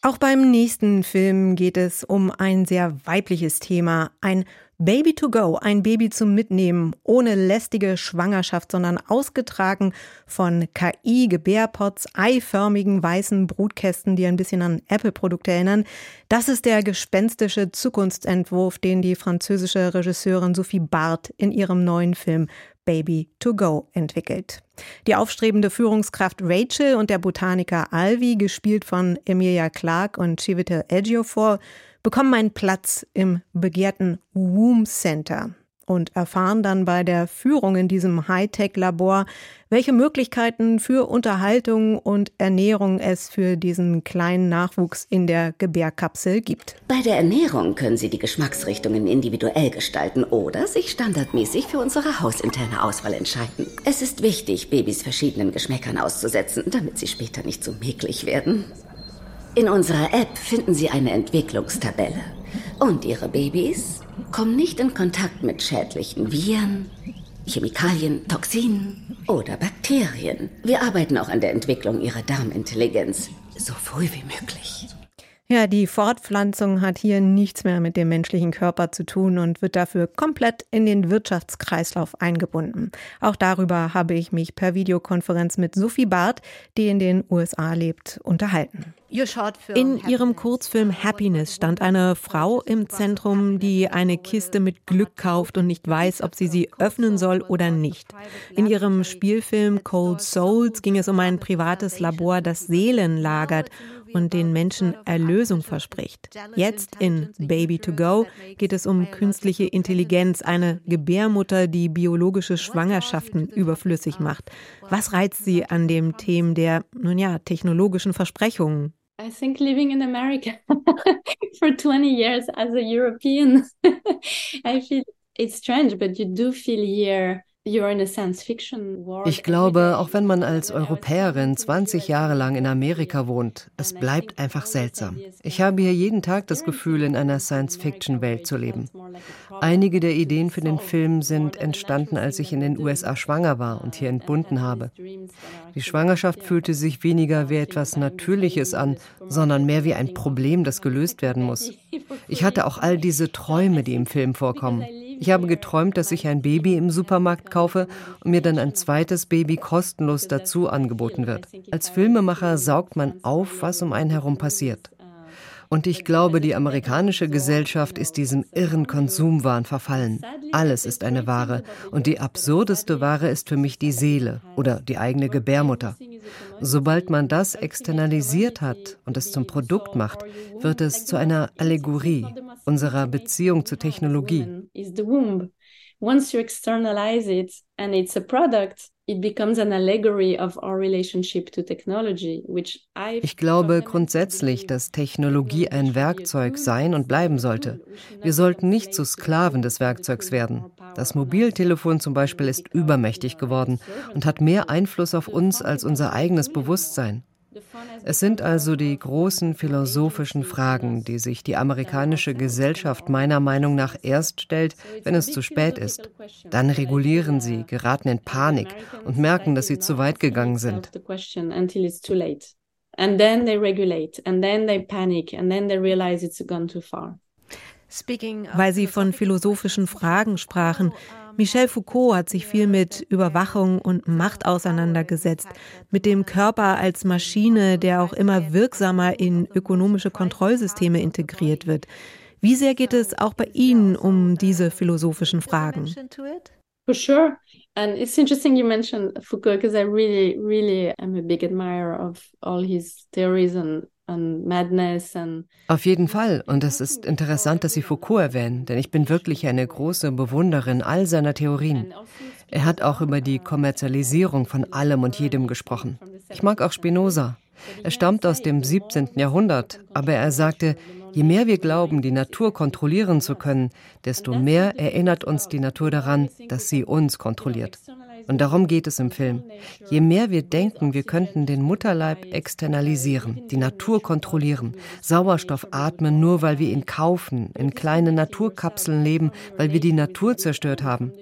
Auch beim nächsten Film geht es um ein sehr weibliches Thema, ein Baby to go, ein Baby zum Mitnehmen, ohne lästige Schwangerschaft, sondern ausgetragen von KI-Gebärpots, eiförmigen weißen Brutkästen, die ein bisschen an Apple-Produkte erinnern. Das ist der gespenstische Zukunftsentwurf, den die französische Regisseurin Sophie Barth in ihrem neuen Film Baby to Go entwickelt. Die aufstrebende Führungskraft Rachel und der Botaniker Alvi, gespielt von Emilia Clarke und Chiwetel Ejiofor, bekommen einen Platz im begehrten Womb Center und erfahren dann bei der Führung in diesem Hightech-Labor, welche Möglichkeiten für Unterhaltung und Ernährung es für diesen kleinen Nachwuchs in der Gebärkapsel gibt. Bei der Ernährung können Sie die Geschmacksrichtungen individuell gestalten oder sich standardmäßig für unsere hausinterne Auswahl entscheiden. Es ist wichtig, Babys verschiedenen Geschmäckern auszusetzen, damit sie später nicht so mäglich werden. In unserer App finden Sie eine Entwicklungstabelle. Und Ihre Babys kommen nicht in Kontakt mit schädlichen Viren, Chemikalien, Toxinen oder Bakterien. Wir arbeiten auch an der Entwicklung ihrer Darmintelligenz so früh wie möglich. Ja, die Fortpflanzung hat hier nichts mehr mit dem menschlichen Körper zu tun und wird dafür komplett in den Wirtschaftskreislauf eingebunden. Auch darüber habe ich mich per Videokonferenz mit Sophie Barth, die in den USA lebt, unterhalten. In ihrem Kurzfilm Happiness stand eine Frau im Zentrum, die eine Kiste mit Glück kauft und nicht weiß, ob sie sie öffnen soll oder nicht. In ihrem Spielfilm Cold Souls ging es um ein privates Labor, das Seelen lagert und den Menschen Erlösung verspricht. Jetzt in Baby to Go geht es um künstliche Intelligenz, eine Gebärmutter, die biologische Schwangerschaften überflüssig macht. Was reizt Sie an dem Thema der, nun ja, technologischen Versprechungen? I think living in America for 20 years as a European, I feel it's strange, but you do feel here ich glaube, auch wenn man als Europäerin 20 Jahre lang in Amerika wohnt, es bleibt einfach seltsam. Ich habe hier jeden Tag das Gefühl, in einer Science-Fiction-Welt zu leben. Einige der Ideen für den Film sind entstanden, als ich in den USA schwanger war und hier entbunden habe. Die Schwangerschaft fühlte sich weniger wie etwas Natürliches an, sondern mehr wie ein Problem, das gelöst werden muss. Ich hatte auch all diese Träume, die im Film vorkommen. Ich habe geträumt, dass ich ein Baby im Supermarkt kaufe und mir dann ein zweites Baby kostenlos dazu angeboten wird. Als Filmemacher saugt man auf, was um einen herum passiert. Und ich glaube, die amerikanische Gesellschaft ist diesem irren Konsumwahn verfallen. Alles ist eine Ware. Und die absurdeste Ware ist für mich die Seele oder die eigene Gebärmutter. Sobald man das externalisiert hat und es zum Produkt macht, wird es zu einer Allegorie unserer Beziehung zur Technologie. Once you externalize it and it's a product, ich glaube grundsätzlich, dass Technologie ein Werkzeug sein und bleiben sollte. Wir sollten nicht zu Sklaven des Werkzeugs werden. Das Mobiltelefon zum Beispiel ist übermächtig geworden und hat mehr Einfluss auf uns als unser eigenes Bewusstsein. Es sind also die großen philosophischen Fragen, die sich die amerikanische Gesellschaft meiner Meinung nach erst stellt, wenn es zu spät ist. Dann regulieren sie, geraten in Panik und merken, dass sie zu weit gegangen sind. And then they regulate, and then they panic, and then they realize it's gone too far. Weil Sie von philosophischen Fragen sprachen. Michel Foucault hat sich viel mit Überwachung und Macht auseinandergesetzt, mit dem Körper als Maschine, der auch immer wirksamer in ökonomische Kontrollsysteme integriert wird. Wie sehr geht es auch bei Ihnen um diese philosophischen Fragen? For sure. And it's interesting you mentioned Foucault because I really, really am a big admirer of all his theories and auf jeden Fall. Und es ist interessant, dass Sie Foucault erwähnen, denn ich bin wirklich eine große Bewunderin all seiner Theorien. Er hat auch über die Kommerzialisierung von allem und jedem gesprochen. Ich mag auch Spinoza. Er stammt aus dem 17. Jahrhundert, aber er sagte, je mehr wir glauben, die Natur kontrollieren zu können, desto mehr erinnert uns die Natur daran, dass sie uns kontrolliert. Und darum geht es im Film. Je mehr wir denken, wir könnten den Mutterleib externalisieren, die Natur kontrollieren, Sauerstoff atmen, nur weil wir ihn kaufen, in kleinen Naturkapseln leben, weil wir die Natur zerstört haben.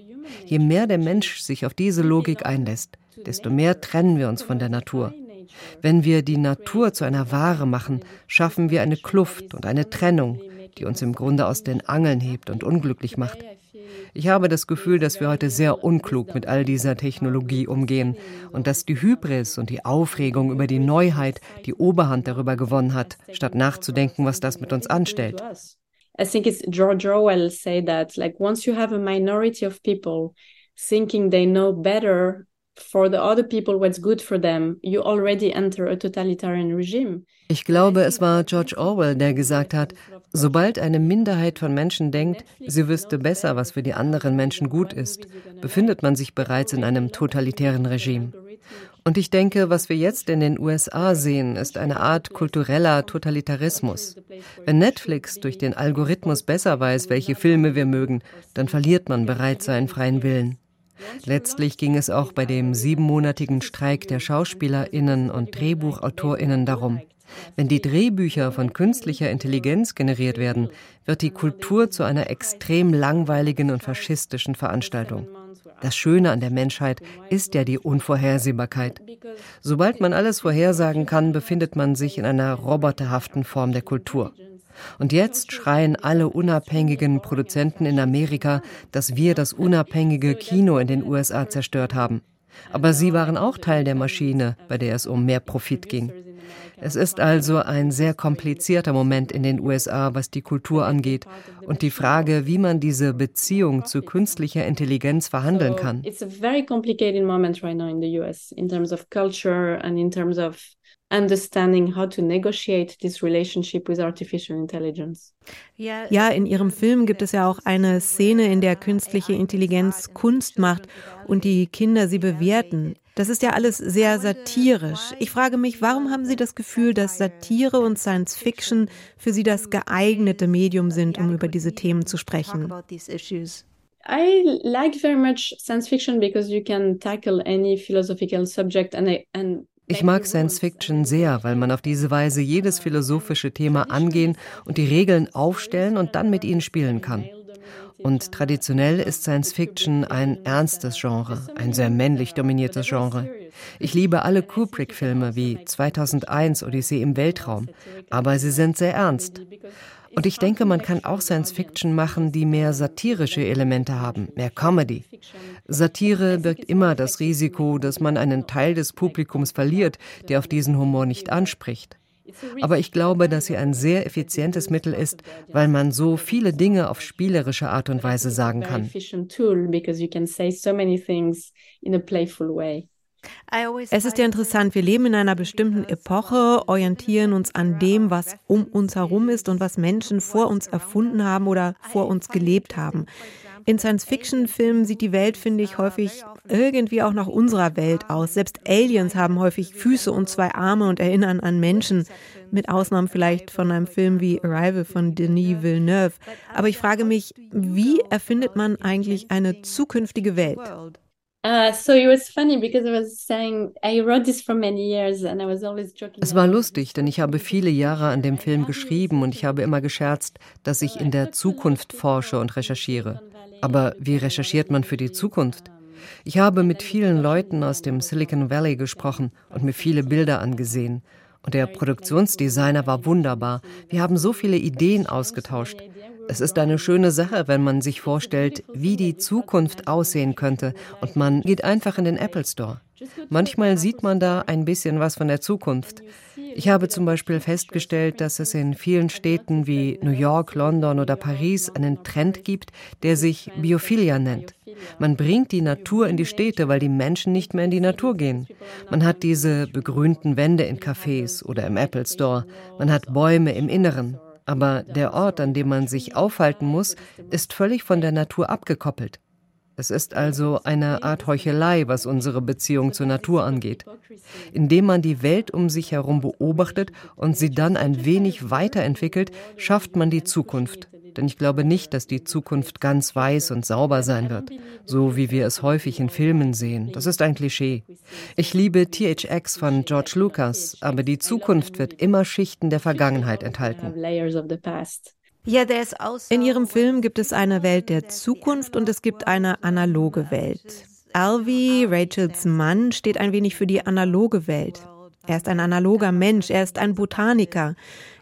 Je mehr der Mensch sich auf diese Logik einlässt, desto mehr trennen wir uns von der Natur. Wenn wir die Natur zu einer Ware machen, schaffen wir eine Kluft und eine Trennung, die uns im Grunde aus den Angeln hebt und unglücklich macht. Ich habe das Gefühl, dass wir heute sehr unklug mit all dieser Technologie umgehen und dass die Hybris und die Aufregung über die Neuheit die Oberhand darüber gewonnen hat, statt nachzudenken, was das mit uns anstellt. I think it's George Orwell say that like once you have a minority of people thinking they know better for the other people what's good for them, you already enter a totalitarian regime. Ich glaube, es war George Orwell, der gesagt hat, sobald eine Minderheit von Menschen denkt, sie wüsste besser, was für die anderen Menschen gut ist, befindet man sich bereits in einem totalitären Regime. Und ich denke, was wir jetzt in den USA sehen, ist eine Art kultureller Totalitarismus. Wenn Netflix durch den Algorithmus besser weiß, welche Filme wir mögen, dann verliert man bereits seinen freien Willen. Letztlich ging es auch bei dem siebenmonatigen Streik der Schauspielerinnen und Drehbuchautorinnen darum. Wenn die Drehbücher von künstlicher Intelligenz generiert werden, wird die Kultur zu einer extrem langweiligen und faschistischen Veranstaltung. Das Schöne an der Menschheit ist ja die Unvorhersehbarkeit. Sobald man alles vorhersagen kann, befindet man sich in einer roboterhaften Form der Kultur. Und jetzt schreien alle unabhängigen Produzenten in Amerika, dass wir das unabhängige Kino in den USA zerstört haben. Aber sie waren auch Teil der Maschine, bei der es um mehr Profit ging. Es ist also ein sehr komplizierter Moment in den USA, was die Kultur angeht und die Frage, wie man diese Beziehung zu künstlicher Intelligenz verhandeln kann. It's a very complicated moment right now in the US in terms of culture and in terms of understanding how to negotiate this relationship with artificial intelligence. Ja, in ihrem Film gibt es ja auch eine Szene, in der künstliche Intelligenz Kunst macht und die Kinder sie bewerten. Das ist ja alles sehr satirisch. Ich frage mich, warum haben Sie das Gefühl, dass Satire und Science Fiction für Sie das geeignete Medium sind, um über diese Themen zu sprechen? I like very much science fiction because you can tackle any philosophical subject and, and ich mag Science Fiction sehr, weil man auf diese Weise jedes philosophische Thema angehen und die Regeln aufstellen und dann mit ihnen spielen kann. Und traditionell ist Science Fiction ein ernstes Genre, ein sehr männlich dominiertes Genre. Ich liebe alle Kubrick-Filme wie 2001 Odyssee im Weltraum, aber sie sind sehr ernst. Und ich denke, man kann auch Science Fiction machen, die mehr satirische Elemente haben, mehr Comedy. Satire birgt immer das Risiko, dass man einen Teil des Publikums verliert, der auf diesen Humor nicht anspricht. Aber ich glaube, dass sie ein sehr effizientes Mittel ist, weil man so viele Dinge auf spielerische Art und Weise sagen kann. Es ist ja interessant, wir leben in einer bestimmten Epoche, orientieren uns an dem, was um uns herum ist und was Menschen vor uns erfunden haben oder vor uns gelebt haben. In Science-Fiction-Filmen sieht die Welt, finde ich, häufig irgendwie auch nach unserer Welt aus. Selbst Aliens haben häufig Füße und zwei Arme und erinnern an Menschen, mit Ausnahme vielleicht von einem Film wie Arrival von Denis Villeneuve. Aber ich frage mich, wie erfindet man eigentlich eine zukünftige Welt? Es war lustig, denn ich habe viele Jahre an dem Film geschrieben und ich habe immer gescherzt, dass ich in der Zukunft forsche und recherchiere. Aber wie recherchiert man für die Zukunft? Ich habe mit vielen Leuten aus dem Silicon Valley gesprochen und mir viele Bilder angesehen. Und der Produktionsdesigner war wunderbar. Wir haben so viele Ideen ausgetauscht. Es ist eine schöne Sache, wenn man sich vorstellt, wie die Zukunft aussehen könnte und man geht einfach in den Apple Store. Manchmal sieht man da ein bisschen was von der Zukunft. Ich habe zum Beispiel festgestellt, dass es in vielen Städten wie New York, London oder Paris einen Trend gibt, der sich Biophilia nennt. Man bringt die Natur in die Städte, weil die Menschen nicht mehr in die Natur gehen. Man hat diese begrünten Wände in Cafés oder im Apple Store. Man hat Bäume im Inneren. Aber der Ort, an dem man sich aufhalten muss, ist völlig von der Natur abgekoppelt. Es ist also eine Art Heuchelei, was unsere Beziehung zur Natur angeht. Indem man die Welt um sich herum beobachtet und sie dann ein wenig weiterentwickelt, schafft man die Zukunft. Denn ich glaube nicht, dass die Zukunft ganz weiß und sauber sein wird, so wie wir es häufig in Filmen sehen. Das ist ein Klischee. Ich liebe THX von George Lucas, aber die Zukunft wird immer Schichten der Vergangenheit enthalten. In ihrem Film gibt es eine Welt der Zukunft und es gibt eine analoge Welt. Alvi, Rachels Mann, steht ein wenig für die analoge Welt. Er ist ein analoger Mensch, er ist ein Botaniker.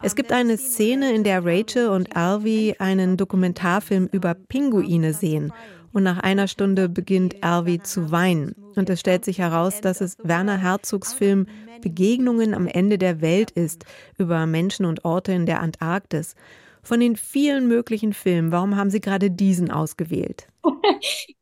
Es gibt eine Szene, in der Rachel und Alvi einen Dokumentarfilm über Pinguine sehen. Und nach einer Stunde beginnt Alvi zu weinen. Und es stellt sich heraus, dass es Werner Herzogs Film Begegnungen am Ende der Welt ist, über Menschen und Orte in der Antarktis. Von den vielen möglichen Filmen, warum haben Sie gerade diesen ausgewählt?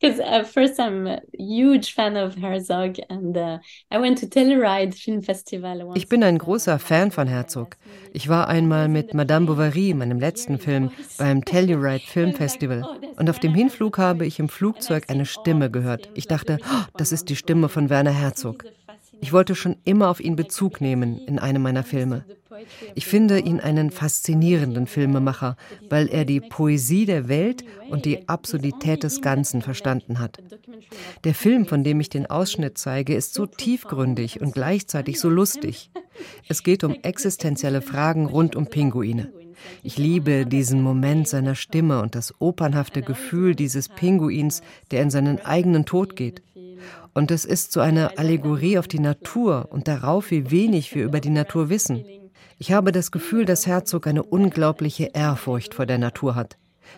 Because uh, first I'm a huge fan of Herzog and uh, I went to Telluride Film Festival. Ich bin ein großer Fan von Herzog. Ich war einmal mit Madame Bovary, meinem letzten Film, beim Telluride Film Festival. Und auf dem Hinflug habe ich im Flugzeug eine Stimme gehört. Ich dachte, oh, das ist die Stimme von Werner Herzog. Ich wollte schon immer auf ihn Bezug nehmen in einem meiner Filme. Ich finde ihn einen faszinierenden Filmemacher, weil er die Poesie der Welt und die Absurdität des Ganzen verstanden hat. Der Film, von dem ich den Ausschnitt zeige, ist so tiefgründig und gleichzeitig so lustig. Es geht um existenzielle Fragen rund um Pinguine. Ich liebe diesen Moment seiner Stimme und das opernhafte Gefühl dieses Pinguins, der in seinen eigenen Tod geht. Und es ist so eine Allegorie auf die Natur und darauf, wie wenig wir über die Natur wissen. Ich habe das Gefühl, dass Herzog eine unglaubliche Ehrfurcht vor der Natur hat.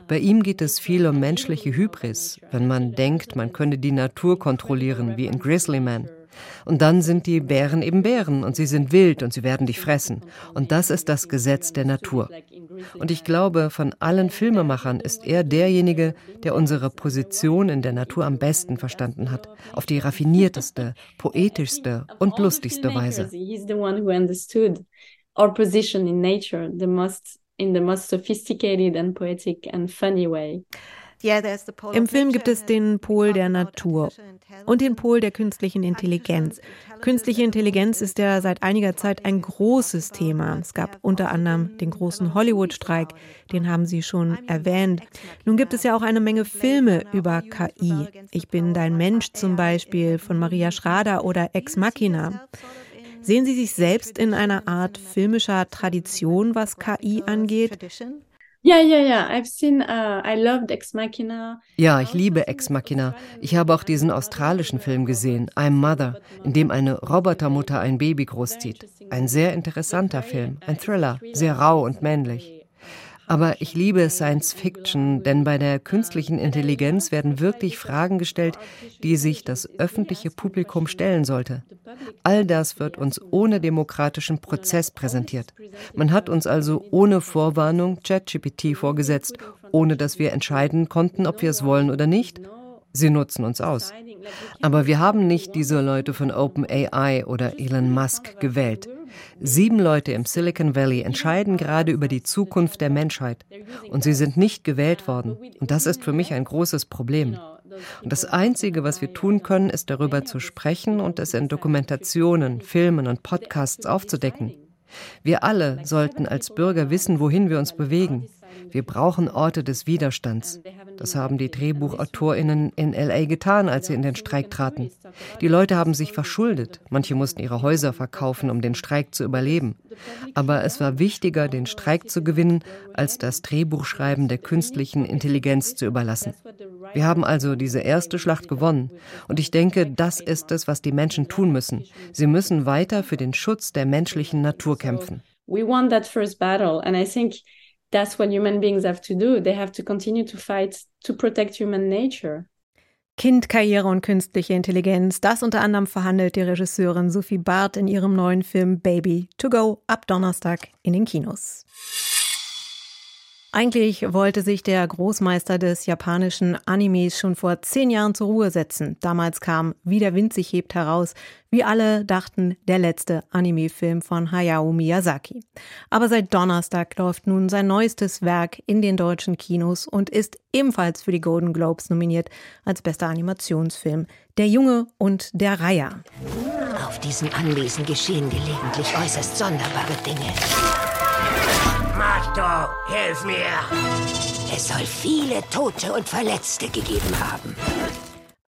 Bei ihm geht es viel um menschliche Hybris, wenn man denkt, man könne die Natur kontrollieren, wie in Grizzly Man. Und dann sind die Bären eben Bären und sie sind wild und sie werden dich fressen. Und das ist das Gesetz der Natur. Und ich glaube, von allen Filmemachern ist er derjenige, der unsere Position in der Natur am besten verstanden hat. Auf die raffinierteste, poetischste und lustigste Weise. Our position in nature, the in the most sophisticated and poetic and funny way. Im Film gibt es den Pol der Natur und den Pol der künstlichen Intelligenz. Künstliche Intelligenz ist ja seit einiger Zeit ein großes Thema. Es gab unter anderem den großen Hollywood-Streik, den haben Sie schon erwähnt. Nun gibt es ja auch eine Menge Filme über KI. Ich bin dein Mensch zum Beispiel von Maria Schrader oder Ex Machina. Sehen Sie sich selbst in einer Art filmischer Tradition, was KI angeht? Ja, ja, ja. I've seen, uh, I loved Ex Machina. Ja, ich liebe Ex Machina. Ich habe auch diesen australischen Film gesehen, I'm Mother, in dem eine Robotermutter ein Baby großzieht. Ein sehr interessanter Film, ein Thriller, sehr rau und männlich. Aber ich liebe Science Fiction, denn bei der künstlichen Intelligenz werden wirklich Fragen gestellt, die sich das öffentliche Publikum stellen sollte. All das wird uns ohne demokratischen Prozess präsentiert. Man hat uns also ohne Vorwarnung ChatGPT vorgesetzt, ohne dass wir entscheiden konnten, ob wir es wollen oder nicht. Sie nutzen uns aus. Aber wir haben nicht diese Leute von OpenAI oder Elon Musk gewählt. Sieben Leute im Silicon Valley entscheiden gerade über die Zukunft der Menschheit. Und sie sind nicht gewählt worden. Und das ist für mich ein großes Problem. Und das Einzige, was wir tun können, ist darüber zu sprechen und es in Dokumentationen, Filmen und Podcasts aufzudecken. Wir alle sollten als Bürger wissen, wohin wir uns bewegen. Wir brauchen Orte des Widerstands. Das haben die Drehbuchautorinnen in LA getan, als sie in den Streik traten. Die Leute haben sich verschuldet. Manche mussten ihre Häuser verkaufen, um den Streik zu überleben. Aber es war wichtiger, den Streik zu gewinnen, als das Drehbuchschreiben der künstlichen Intelligenz zu überlassen. Wir haben also diese erste Schlacht gewonnen. Und ich denke, das ist es, was die Menschen tun müssen. Sie müssen weiter für den Schutz der menschlichen Natur kämpfen. We won that first battle and I think that's what human beings have to do. They have to continue to fight to protect human nature. Kind, Karriere und künstliche Intelligenz, das unter anderem verhandelt die Regisseurin Sophie Barth in ihrem neuen Film Baby to Go ab Donnerstag in den Kinos. Eigentlich wollte sich der Großmeister des japanischen Animes schon vor zehn Jahren zur Ruhe setzen. Damals kam Wie der Wind sich hebt heraus. Wie alle dachten, der letzte Anime-Film von Hayao Miyazaki. Aber seit Donnerstag läuft nun sein neuestes Werk in den deutschen Kinos und ist ebenfalls für die Golden Globes nominiert als bester Animationsfilm. Der Junge und der Reiher. Auf diesem Anwesen geschehen gelegentlich äußerst sonderbare Dinge. Mato, hilf mir! Es soll viele Tote und Verletzte gegeben haben.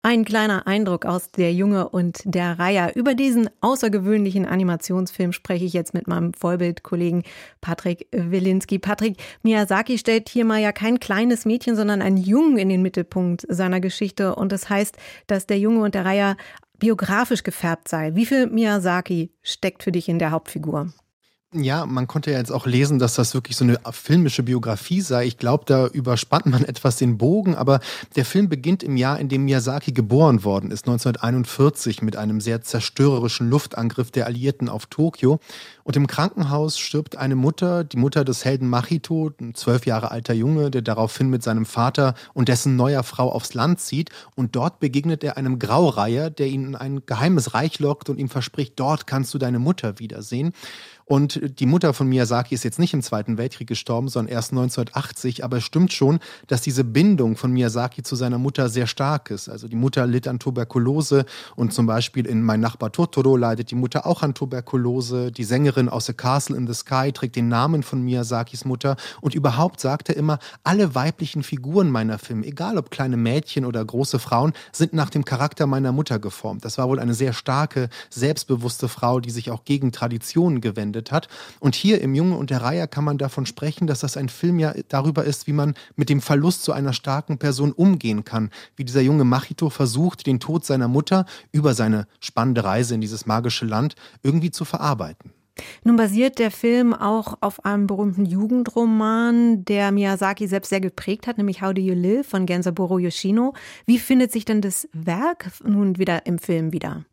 Ein kleiner Eindruck aus Der Junge und der Reiher. Über diesen außergewöhnlichen Animationsfilm spreche ich jetzt mit meinem Vollbildkollegen Patrick Wilinski. Patrick, Miyazaki stellt hier mal ja kein kleines Mädchen, sondern einen Jungen in den Mittelpunkt seiner Geschichte. Und das heißt, dass Der Junge und der Reiher biografisch gefärbt sei. Wie viel Miyazaki steckt für dich in der Hauptfigur? Ja, man konnte ja jetzt auch lesen, dass das wirklich so eine filmische Biografie sei. Ich glaube, da überspannt man etwas den Bogen, aber der Film beginnt im Jahr, in dem Miyazaki geboren worden ist, 1941, mit einem sehr zerstörerischen Luftangriff der Alliierten auf Tokio. Und im Krankenhaus stirbt eine Mutter, die Mutter des Helden Machito, ein zwölf Jahre alter Junge, der daraufhin mit seinem Vater und dessen neuer Frau aufs Land zieht. Und dort begegnet er einem Graureiher, der ihn in ein geheimes Reich lockt und ihm verspricht, dort kannst du deine Mutter wiedersehen. Und die Mutter von Miyazaki ist jetzt nicht im Zweiten Weltkrieg gestorben, sondern erst 1980. Aber es stimmt schon, dass diese Bindung von Miyazaki zu seiner Mutter sehr stark ist. Also die Mutter litt an Tuberkulose und zum Beispiel in Mein Nachbar Totoro leidet die Mutter auch an Tuberkulose. Die Sängerin aus The Castle in the Sky trägt den Namen von Miyazakis Mutter und überhaupt sagt er immer, alle weiblichen Figuren meiner Filme, egal ob kleine Mädchen oder große Frauen, sind nach dem Charakter meiner Mutter geformt. Das war wohl eine sehr starke, selbstbewusste Frau, die sich auch gegen Traditionen gewendet hat. Und hier im Junge und der Reihe kann man davon sprechen, dass das ein Film ja darüber ist, wie man mit dem Verlust zu einer starken Person umgehen kann. Wie dieser junge Machito versucht, den Tod seiner Mutter über seine spannende Reise in dieses magische Land irgendwie zu verarbeiten. Nun basiert der Film auch auf einem berühmten Jugendroman, der Miyazaki selbst sehr geprägt hat, nämlich How Do You Live von Gensaburo Yoshino. Wie findet sich denn das Werk nun wieder im Film wieder?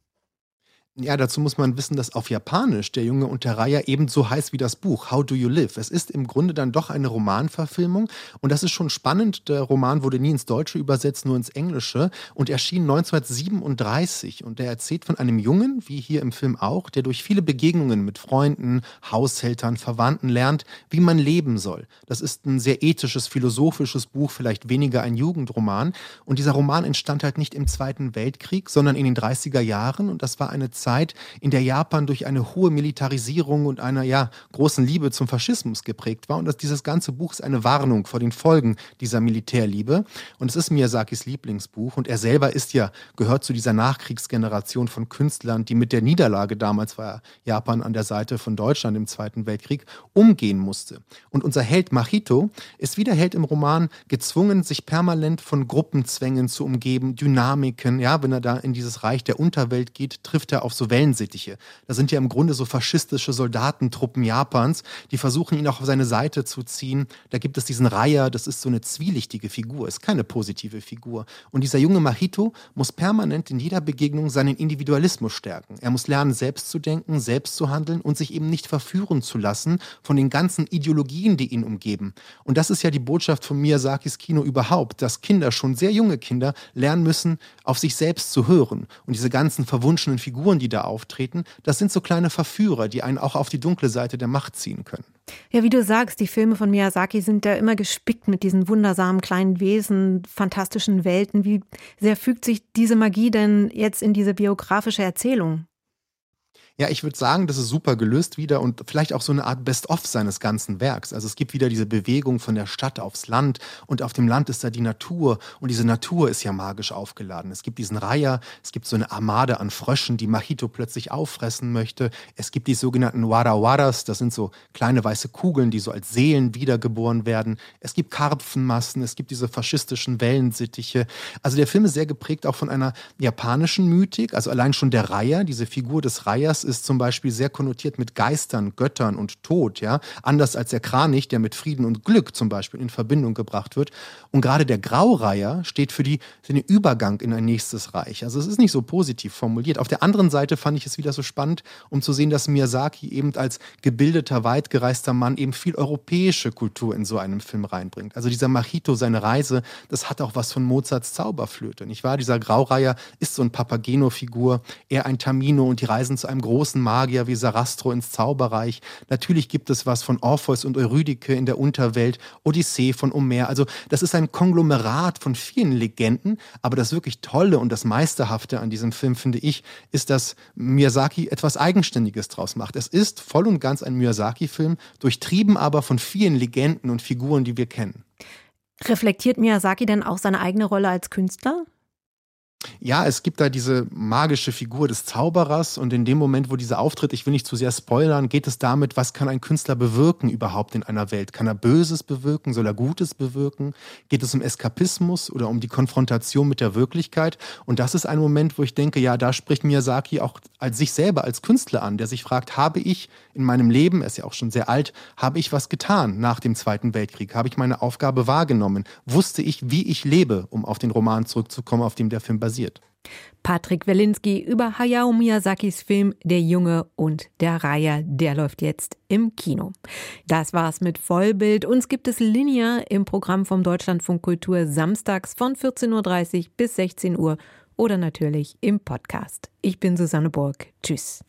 Ja, dazu muss man wissen, dass auf Japanisch der Junge und der Reiher ebenso heißt wie das Buch How Do You Live. Es ist im Grunde dann doch eine Romanverfilmung und das ist schon spannend. Der Roman wurde nie ins Deutsche übersetzt, nur ins Englische und erschien 1937 und der erzählt von einem Jungen, wie hier im Film auch, der durch viele Begegnungen mit Freunden, Haushältern, Verwandten lernt, wie man leben soll. Das ist ein sehr ethisches, philosophisches Buch, vielleicht weniger ein Jugendroman und dieser Roman entstand halt nicht im Zweiten Weltkrieg, sondern in den 30er Jahren und das war eine Zeit, in der Japan durch eine hohe Militarisierung und einer ja, großen Liebe zum Faschismus geprägt war. Und dass dieses ganze Buch ist eine Warnung vor den Folgen dieser Militärliebe. Und es ist Miyazakis Lieblingsbuch. Und er selber ist ja, gehört zu dieser Nachkriegsgeneration von Künstlern, die mit der Niederlage, damals war Japan an der Seite von Deutschland im Zweiten Weltkrieg, umgehen musste. Und unser Held Machito ist wie der Held im Roman gezwungen, sich permanent von Gruppenzwängen zu umgeben, Dynamiken. Ja, wenn er da in dieses Reich der Unterwelt geht, trifft er auf auf so Wellensittiche. Das sind ja im Grunde so faschistische Soldatentruppen Japans, die versuchen, ihn auch auf seine Seite zu ziehen. Da gibt es diesen Reiher, das ist so eine zwielichtige Figur, ist keine positive Figur. Und dieser junge Mahito muss permanent in jeder Begegnung seinen Individualismus stärken. Er muss lernen, selbst zu denken, selbst zu handeln und sich eben nicht verführen zu lassen von den ganzen Ideologien, die ihn umgeben. Und das ist ja die Botschaft von Miyazakis Kino überhaupt, dass Kinder, schon sehr junge Kinder, lernen müssen, auf sich selbst zu hören. Und diese ganzen verwunschenen Figuren, die da auftreten, das sind so kleine Verführer, die einen auch auf die dunkle Seite der Macht ziehen können. Ja, wie du sagst, die Filme von Miyazaki sind ja immer gespickt mit diesen wundersamen kleinen Wesen, fantastischen Welten. Wie sehr fügt sich diese Magie denn jetzt in diese biografische Erzählung? Ja, ich würde sagen, das ist super gelöst wieder und vielleicht auch so eine Art Best-of seines ganzen Werks. Also es gibt wieder diese Bewegung von der Stadt aufs Land und auf dem Land ist da die Natur und diese Natur ist ja magisch aufgeladen. Es gibt diesen Reiher, es gibt so eine Armade an Fröschen, die Machito plötzlich auffressen möchte. Es gibt die sogenannten Warawaras, das sind so kleine weiße Kugeln, die so als Seelen wiedergeboren werden. Es gibt Karpfenmassen, es gibt diese faschistischen Wellensittiche. Also der Film ist sehr geprägt auch von einer japanischen Mythik, also allein schon der Reiher, diese Figur des Reihers Ist zum Beispiel sehr konnotiert mit Geistern, Göttern und Tod, ja. Anders als der Kranich, der mit Frieden und Glück zum Beispiel in Verbindung gebracht wird. Und gerade der Graureiher steht für, die, für den Übergang in ein nächstes Reich. Also es ist nicht so positiv formuliert. Auf der anderen Seite fand ich es wieder so spannend, um zu sehen, dass Miyazaki eben als gebildeter, weitgereister Mann eben viel europäische Kultur in so einem Film reinbringt. Also dieser Machito, seine Reise, das hat auch was von Mozarts Zauberflöte, nicht wahr? Dieser Graureiher ist so ein Papageno-Figur, er ein Tamino und die reisen zu einem großen Magier wie Sarastro ins Zauberreich. Natürlich gibt es was von Orpheus und Eurydike in der Unterwelt, Odyssee von Homer. Also das ist ein Konglomerat von vielen Legenden, aber das wirklich Tolle und das Meisterhafte an diesem Film, finde ich, ist, dass Miyazaki etwas Eigenständiges draus macht. Es ist voll und ganz ein Miyazaki-Film, durchtrieben aber von vielen Legenden und Figuren, die wir kennen. Reflektiert Miyazaki denn auch seine eigene Rolle als Künstler? Ja, es gibt da diese magische Figur des Zauberers und in dem Moment, wo dieser auftritt, ich will nicht zu sehr spoilern, geht es damit, was kann ein Künstler bewirken überhaupt in einer Welt? Kann er Böses bewirken? Soll er Gutes bewirken? Geht es um Eskapismus oder um die Konfrontation mit der Wirklichkeit? Und das ist ein Moment, wo ich denke, ja, da spricht Miyazaki auch als sich selber als Künstler an, der sich fragt, habe ich in meinem Leben, er ist ja auch schon sehr alt, habe ich was getan nach dem Zweiten Weltkrieg? Habe ich meine Aufgabe wahrgenommen? Wusste ich, wie ich lebe, um auf den Roman zurückzukommen, auf dem der Film basiert? Patrick Welinski über Hayao Miyazakis Film Der Junge und der Reiher, der läuft jetzt im Kino. Das war's mit Vollbild. Uns gibt es linear im Programm vom Deutschlandfunk Kultur samstags von 14.30 Uhr bis 16 Uhr oder natürlich im Podcast. Ich bin Susanne Burg. Tschüss.